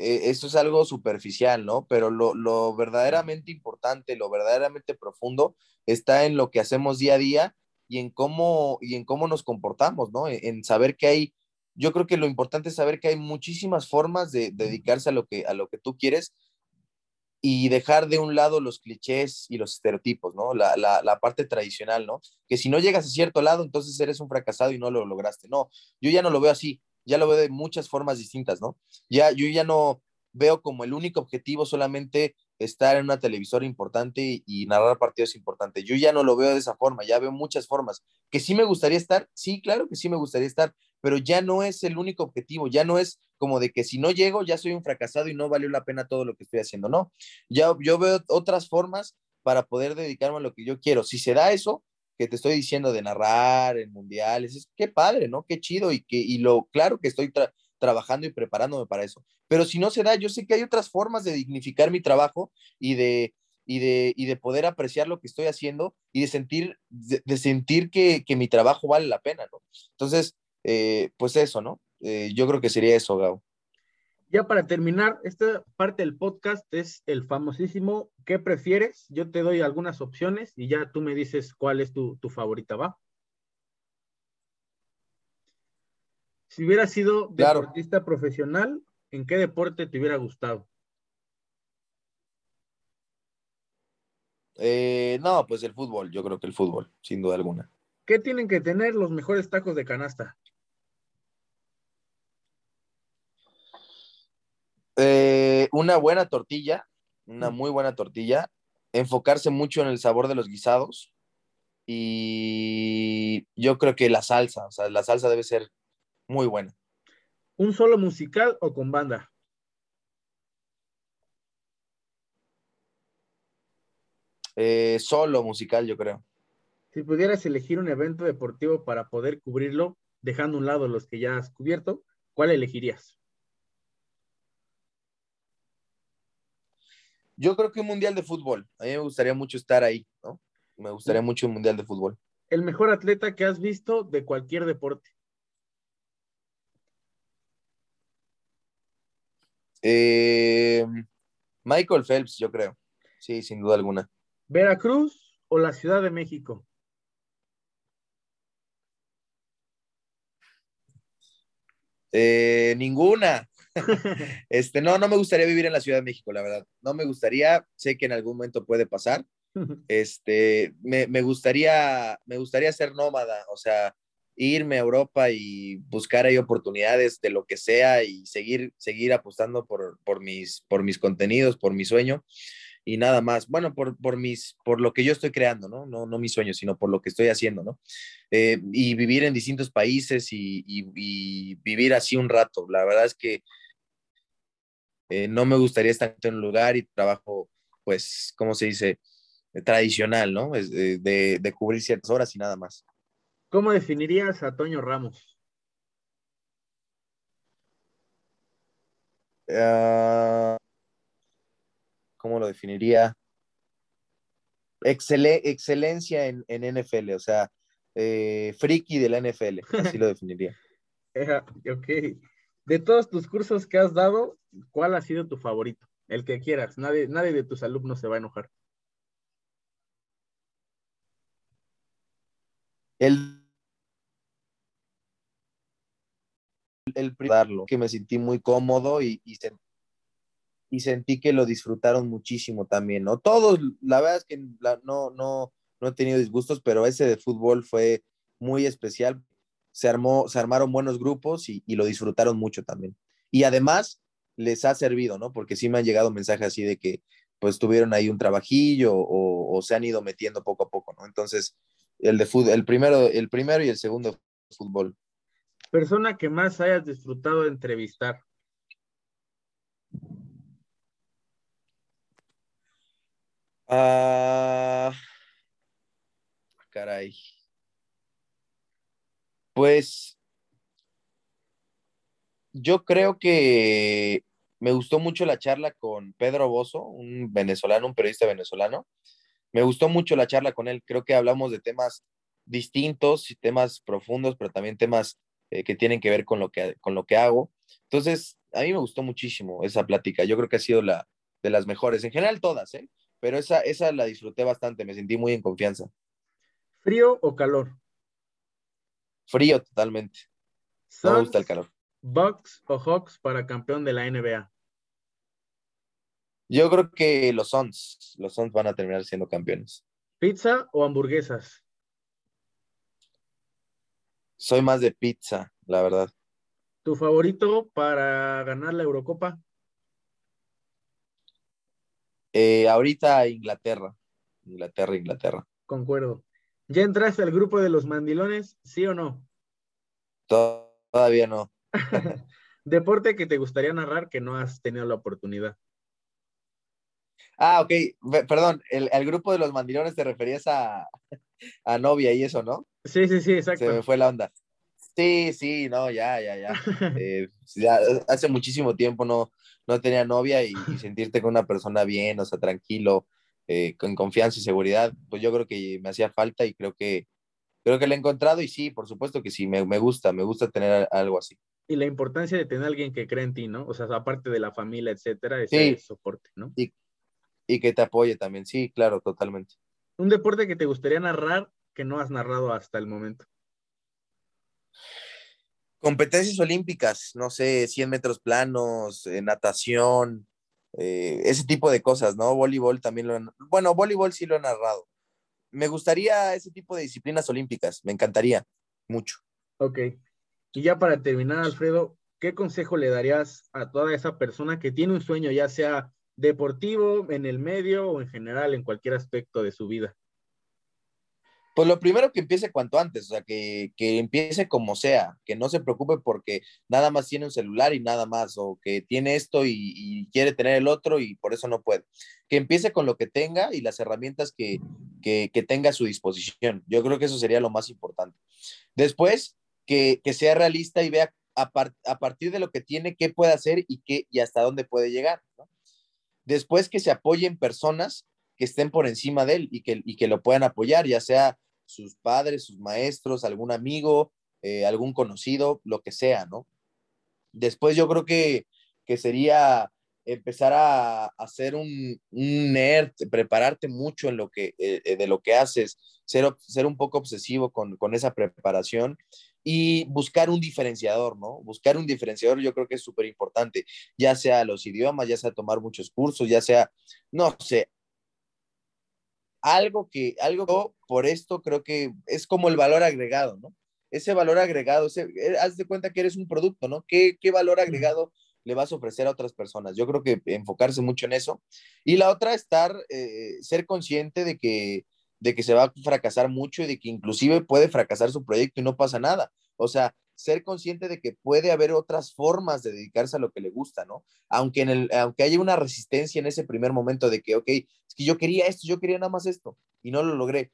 eh, esto es algo superficial, ¿no? Pero lo, verdaderamente importante, lo verdaderamente profundo está en lo que hacemos día a día y en cómo, y en cómo nos comportamos, ¿no? En, saber que hay, yo creo que lo importante es saber que hay muchísimas formas de, dedicarse a lo, que, a lo que tú quieres y dejar de un lado los clichés y los estereotipos, ¿no? La, la, parte tradicional, ¿no? Que si no llegas a cierto lado, entonces eres un fracasado y no lo lograste. No, yo ya no lo veo así, ya lo veo de muchas formas distintas, ¿no? Ya, yo ya no veo como el único objetivo solamente estar en una televisora importante y, narrar partidos importantes. Yo ya no lo veo de esa forma, ya veo muchas formas. Que sí me gustaría estar, sí, claro que sí me gustaría estar, pero ya no es el único objetivo, ya no es como de que si no llego ya soy un fracasado y no valió la pena todo lo que estoy haciendo, no. Ya yo veo otras formas para poder dedicarme a lo que yo quiero. Si se da eso que te estoy diciendo de narrar en mundiales, es qué padre, ¿no? Qué chido y que y lo claro que estoy trabajando y preparándome para eso. Pero si no se da, yo sé que hay otras formas de dignificar mi trabajo y de y de, y de poder apreciar lo que estoy haciendo y de sentir, de, sentir que, que, mi trabajo vale la pena, ¿no? Entonces, eh, pues eso, ¿no? Eh, yo creo que sería eso, Gao.
Ya para terminar, esta parte del podcast es el famosísimo ¿qué prefieres? Yo te doy algunas opciones y ya tú me dices cuál es tu, favorita, ¿va? Si hubiera sido deportista profesional, ¿en qué deporte te hubiera gustado?
Eh, no, pues el fútbol, yo creo que el fútbol, sin duda alguna.
¿Qué tienen que tener los mejores tacos de canasta?
Eh, una buena tortilla, una muy buena tortilla, enfocarse mucho en el sabor de los guisados y yo creo que la salsa, o sea, la salsa debe ser muy buena.
¿Un solo musical o con banda?
Eh, solo musical, yo creo.
Si pudieras elegir un evento deportivo para poder cubrirlo, dejando a un lado los que ya has cubierto, ¿cuál elegirías?
Yo creo que un mundial de fútbol. A mí me gustaría mucho estar ahí, ¿no? Me gustaría mucho un mundial de fútbol.
El mejor atleta que has visto de cualquier deporte.
Eh, Michael Phelps, yo creo. Sí, sin duda alguna.
¿Veracruz o la Ciudad de México?
Eh, ninguna. (laughs) este, no, no me gustaría vivir en la Ciudad de México, la verdad. No me gustaría, sé que en algún momento puede pasar. (laughs) Este, me, gustaría, me gustaría ser nómada, o sea, irme a Europa y buscar ahí oportunidades de lo que sea y seguir, seguir apostando por, por, mis, por mis contenidos, por mi sueño y nada más. Bueno, por, por, mis, por lo que yo estoy creando, ¿no? No, no mis sueños, sino por lo que estoy haciendo, ¿no? Eh, y vivir en distintos países y, y, vivir así un rato. La verdad es que eh, no me gustaría estar en un lugar y trabajo, pues, ¿cómo se dice? tradicional, ¿no? De, de, de, cubrir ciertas horas y nada más.
¿Cómo definirías a Toño Ramos?
Uh, ¿cómo lo definiría? excelencia en, en, NFL, o sea, eh, friki de la NFL, así lo (laughs) definiría.
ok. De todos tus cursos que has dado, ¿cuál ha sido tu favorito? El que quieras, nadie, nadie de tus alumnos se va a enojar.
El el darlo, que me sentí muy cómodo y, y, sentí que lo disfrutaron muchísimo también, ¿no? Todos, la verdad es que no, no, no he tenido disgustos, pero ese de fútbol fue muy especial. Se, armó, se armaron buenos grupos y, lo disfrutaron mucho también. Y además les ha servido, ¿no? Porque sí me han llegado mensajes así de que pues tuvieron ahí un trabajillo o, o se han ido metiendo poco a poco, ¿no? Entonces, el de fútbol, el primero, el primero y el segundo fútbol.
Persona que más hayas disfrutado de entrevistar.
Ah, caray. Pues yo creo que me gustó mucho la charla con Pedro Bozo, un venezolano, un periodista venezolano. Me gustó mucho la charla con él. Creo que hablamos de temas distintos y temas profundos, pero también temas eh, que tienen que ver con lo que, con lo que hago. Entonces, a mí me gustó muchísimo esa plática. Yo creo que ha sido la de las mejores. En general, todas, ¿eh? Pero esa, esa la disfruté bastante. Me sentí muy en confianza.
¿Frío o calor?
Frío, totalmente. No me gusta el calor.
¿Bucks o Hawks para campeón de la NBA?
Yo creo que los Suns, los Suns van a terminar siendo campeones.
¿Pizza o hamburguesas?
Soy más de pizza, la verdad.
¿Tu favorito para ganar la Eurocopa?
Eh, ahorita Inglaterra. Inglaterra, Inglaterra.
Concuerdo. ¿Ya entraste al grupo de los mandilones, sí o no?
Todavía no. (laughs)
Deporte que te gustaría narrar que no has tenido la oportunidad.
Ah, ok, perdón, el, grupo de los mandilones te referías a, a novia y eso, ¿no?
Sí, sí, sí, exacto.
Se me fue la onda. Sí, sí, no, ya, ya, ya. (laughs) Eh, ya hace muchísimo tiempo no, no tenía novia y, sentirte con una persona bien, o sea, tranquilo, eh, con confianza y seguridad, pues yo creo que me hacía falta y creo que creo que lo he encontrado y sí, por supuesto que sí, me, me gusta, me gusta tener algo así
y la importancia de tener alguien que cree en ti, ¿no? O sea, aparte de la familia, etcétera, ese soporte, ¿no?
Y, y, que te apoye también, sí, claro, totalmente.
Un deporte que te gustaría narrar que no has narrado hasta el momento.
Competencias olímpicas, no sé, 100 metros planos, eh, natación, eh, ese tipo de cosas, ¿no? Voleibol también lo han... Bueno, voleibol sí lo he narrado. Me gustaría ese tipo de disciplinas olímpicas, me encantaría mucho.
Ok. Y ya para terminar, Alfredo, ¿qué consejo le darías a toda esa persona que tiene un sueño, ya sea deportivo, en el medio o en general, en cualquier aspecto de su vida?
Pues lo primero que empiece cuanto antes, o sea, que, empiece como sea, que no se preocupe porque nada más tiene un celular y nada más, o que tiene esto y, quiere tener el otro y por eso no puede. Que empiece con lo que tenga y las herramientas que, que tenga a su disposición. Yo creo que eso sería lo más importante. Después, que, sea realista y vea a, partir de lo que tiene, qué puede hacer y, qué, y hasta dónde puede llegar. Después que se apoyen personas que estén por encima de él y que, y que lo puedan apoyar, ya sea sus padres, sus maestros, algún amigo, eh, algún conocido, lo que sea, ¿no? Después yo creo que, que sería empezar a, hacer un, un, nerd, prepararte mucho en lo que, eh, eh, de lo que haces, ser, ser un poco obsesivo con, con, esa preparación y buscar un diferenciador, ¿no? Buscar un diferenciador yo creo que es súper importante, ya sea los idiomas, ya sea tomar muchos cursos, ya sea, no sé, algo que, algo por esto creo que es como el valor agregado, ¿no? Ese valor agregado, ese, eh, haz de cuenta que eres un producto, ¿no? ¿Qué, qué valor agregado le vas a ofrecer a otras personas? Yo creo que enfocarse mucho en eso. Y la otra, estar, eh, ser consciente de que de que se va a fracasar mucho y de que inclusive puede fracasar su proyecto y no pasa nada. O sea, ser consciente de que puede haber otras formas de dedicarse a lo que le gusta, ¿no? Aunque, en el, aunque haya una resistencia en ese primer momento de que, ok, es que yo quería esto, yo quería nada más esto y no lo logré,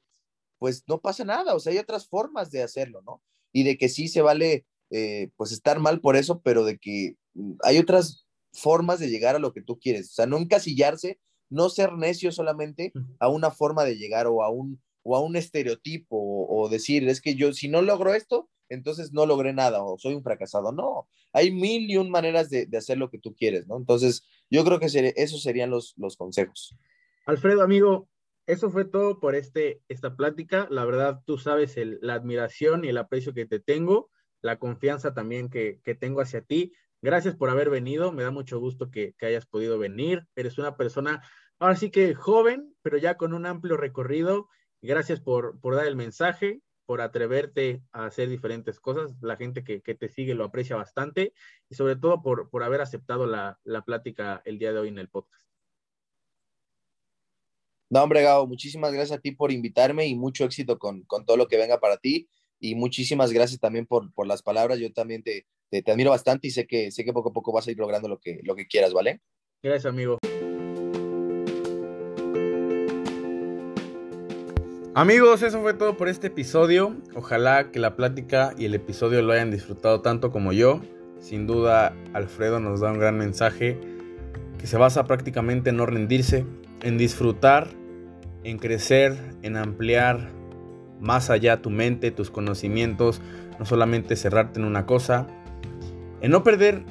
pues no pasa nada, o sea, hay otras formas de hacerlo, ¿no? Y de que sí se vale, eh, pues estar mal por eso, pero de que mm, hay otras formas de llegar a lo que tú quieres, o sea, no encasillarse no ser necio solamente a una forma de llegar o a un, o a un estereotipo o, decir, es que yo si no logro esto, entonces no logré nada o soy un fracasado. No, hay mil y un maneras de, hacer lo que tú quieres, ¿no? Entonces, yo creo que esos serían los, los consejos.
Alfredo, amigo, eso fue todo por este, esta plática. La verdad, tú sabes la admiración y el aprecio que te tengo, la confianza también que, que tengo hacia ti. Gracias por haber venido, me da mucho gusto que, hayas podido venir. Eres una persona, ahora sí que joven, pero ya con un amplio recorrido. Gracias por, por dar el mensaje. por atreverte a hacer diferentes cosas. La gente que, te sigue lo aprecia bastante y sobre todo por, por haber aceptado la, la, plática el día de hoy en el podcast.
No, hombre, Gabo, muchísimas gracias a ti por invitarme y mucho éxito con, con todo lo que venga para ti. Y muchísimas gracias también por, por las palabras. Yo también te, te, te, admiro bastante y sé que, sé que poco a poco vas a ir logrando lo que, lo que quieras, ¿vale?
Gracias, amigo. Amigos, eso fue todo por este episodio. Ojalá que la plática y el episodio lo hayan disfrutado tanto como yo. Sin duda, Alfredo nos da un gran mensaje que se basa prácticamente en no rendirse, en disfrutar, en crecer, en ampliar más allá tu mente, tus conocimientos, no solamente cerrarte en una cosa, en no perder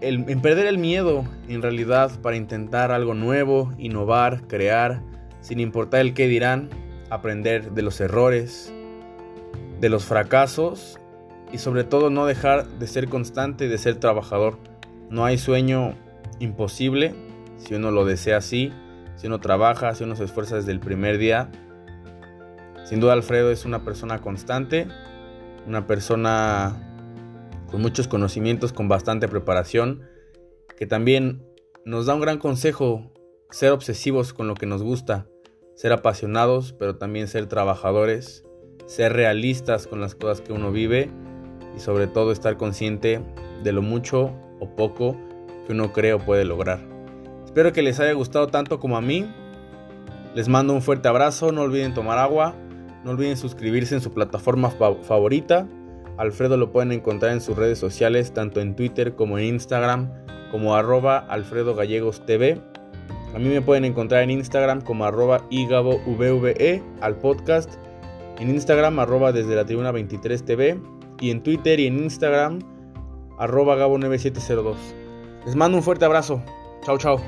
el, en perder el miedo en realidad para intentar algo nuevo, innovar, crear, sin importar el qué dirán, aprender de los errores, de los fracasos y sobre todo no dejar de ser constante y de ser trabajador. No hay sueño imposible si uno lo desea así, si uno trabaja, si uno se esfuerza desde el primer día. Sin duda Alfredo es una persona constante, una persona con muchos conocimientos, con bastante preparación, que también nos da un gran consejo, ser obsesivos con lo que nos gusta ser apasionados, pero también ser trabajadores, ser realistas con las cosas que uno vive y sobre todo estar consciente de lo mucho o poco que uno cree puede lograr. Espero que les haya gustado tanto como a mí. Les mando un fuerte abrazo, no olviden tomar agua, no olviden suscribirse en su plataforma favorita. Alfredo lo pueden encontrar en sus redes sociales, tanto en Twitter como en Instagram, como arroba Alfredo Gallegos TV. A mí me pueden encontrar en Instagram como arroba igabovve al podcast, en Instagram arroba desde la tribuna 23 TV y en Twitter y en Instagram arroba gabo9702. Les mando un fuerte abrazo. Chao, chao.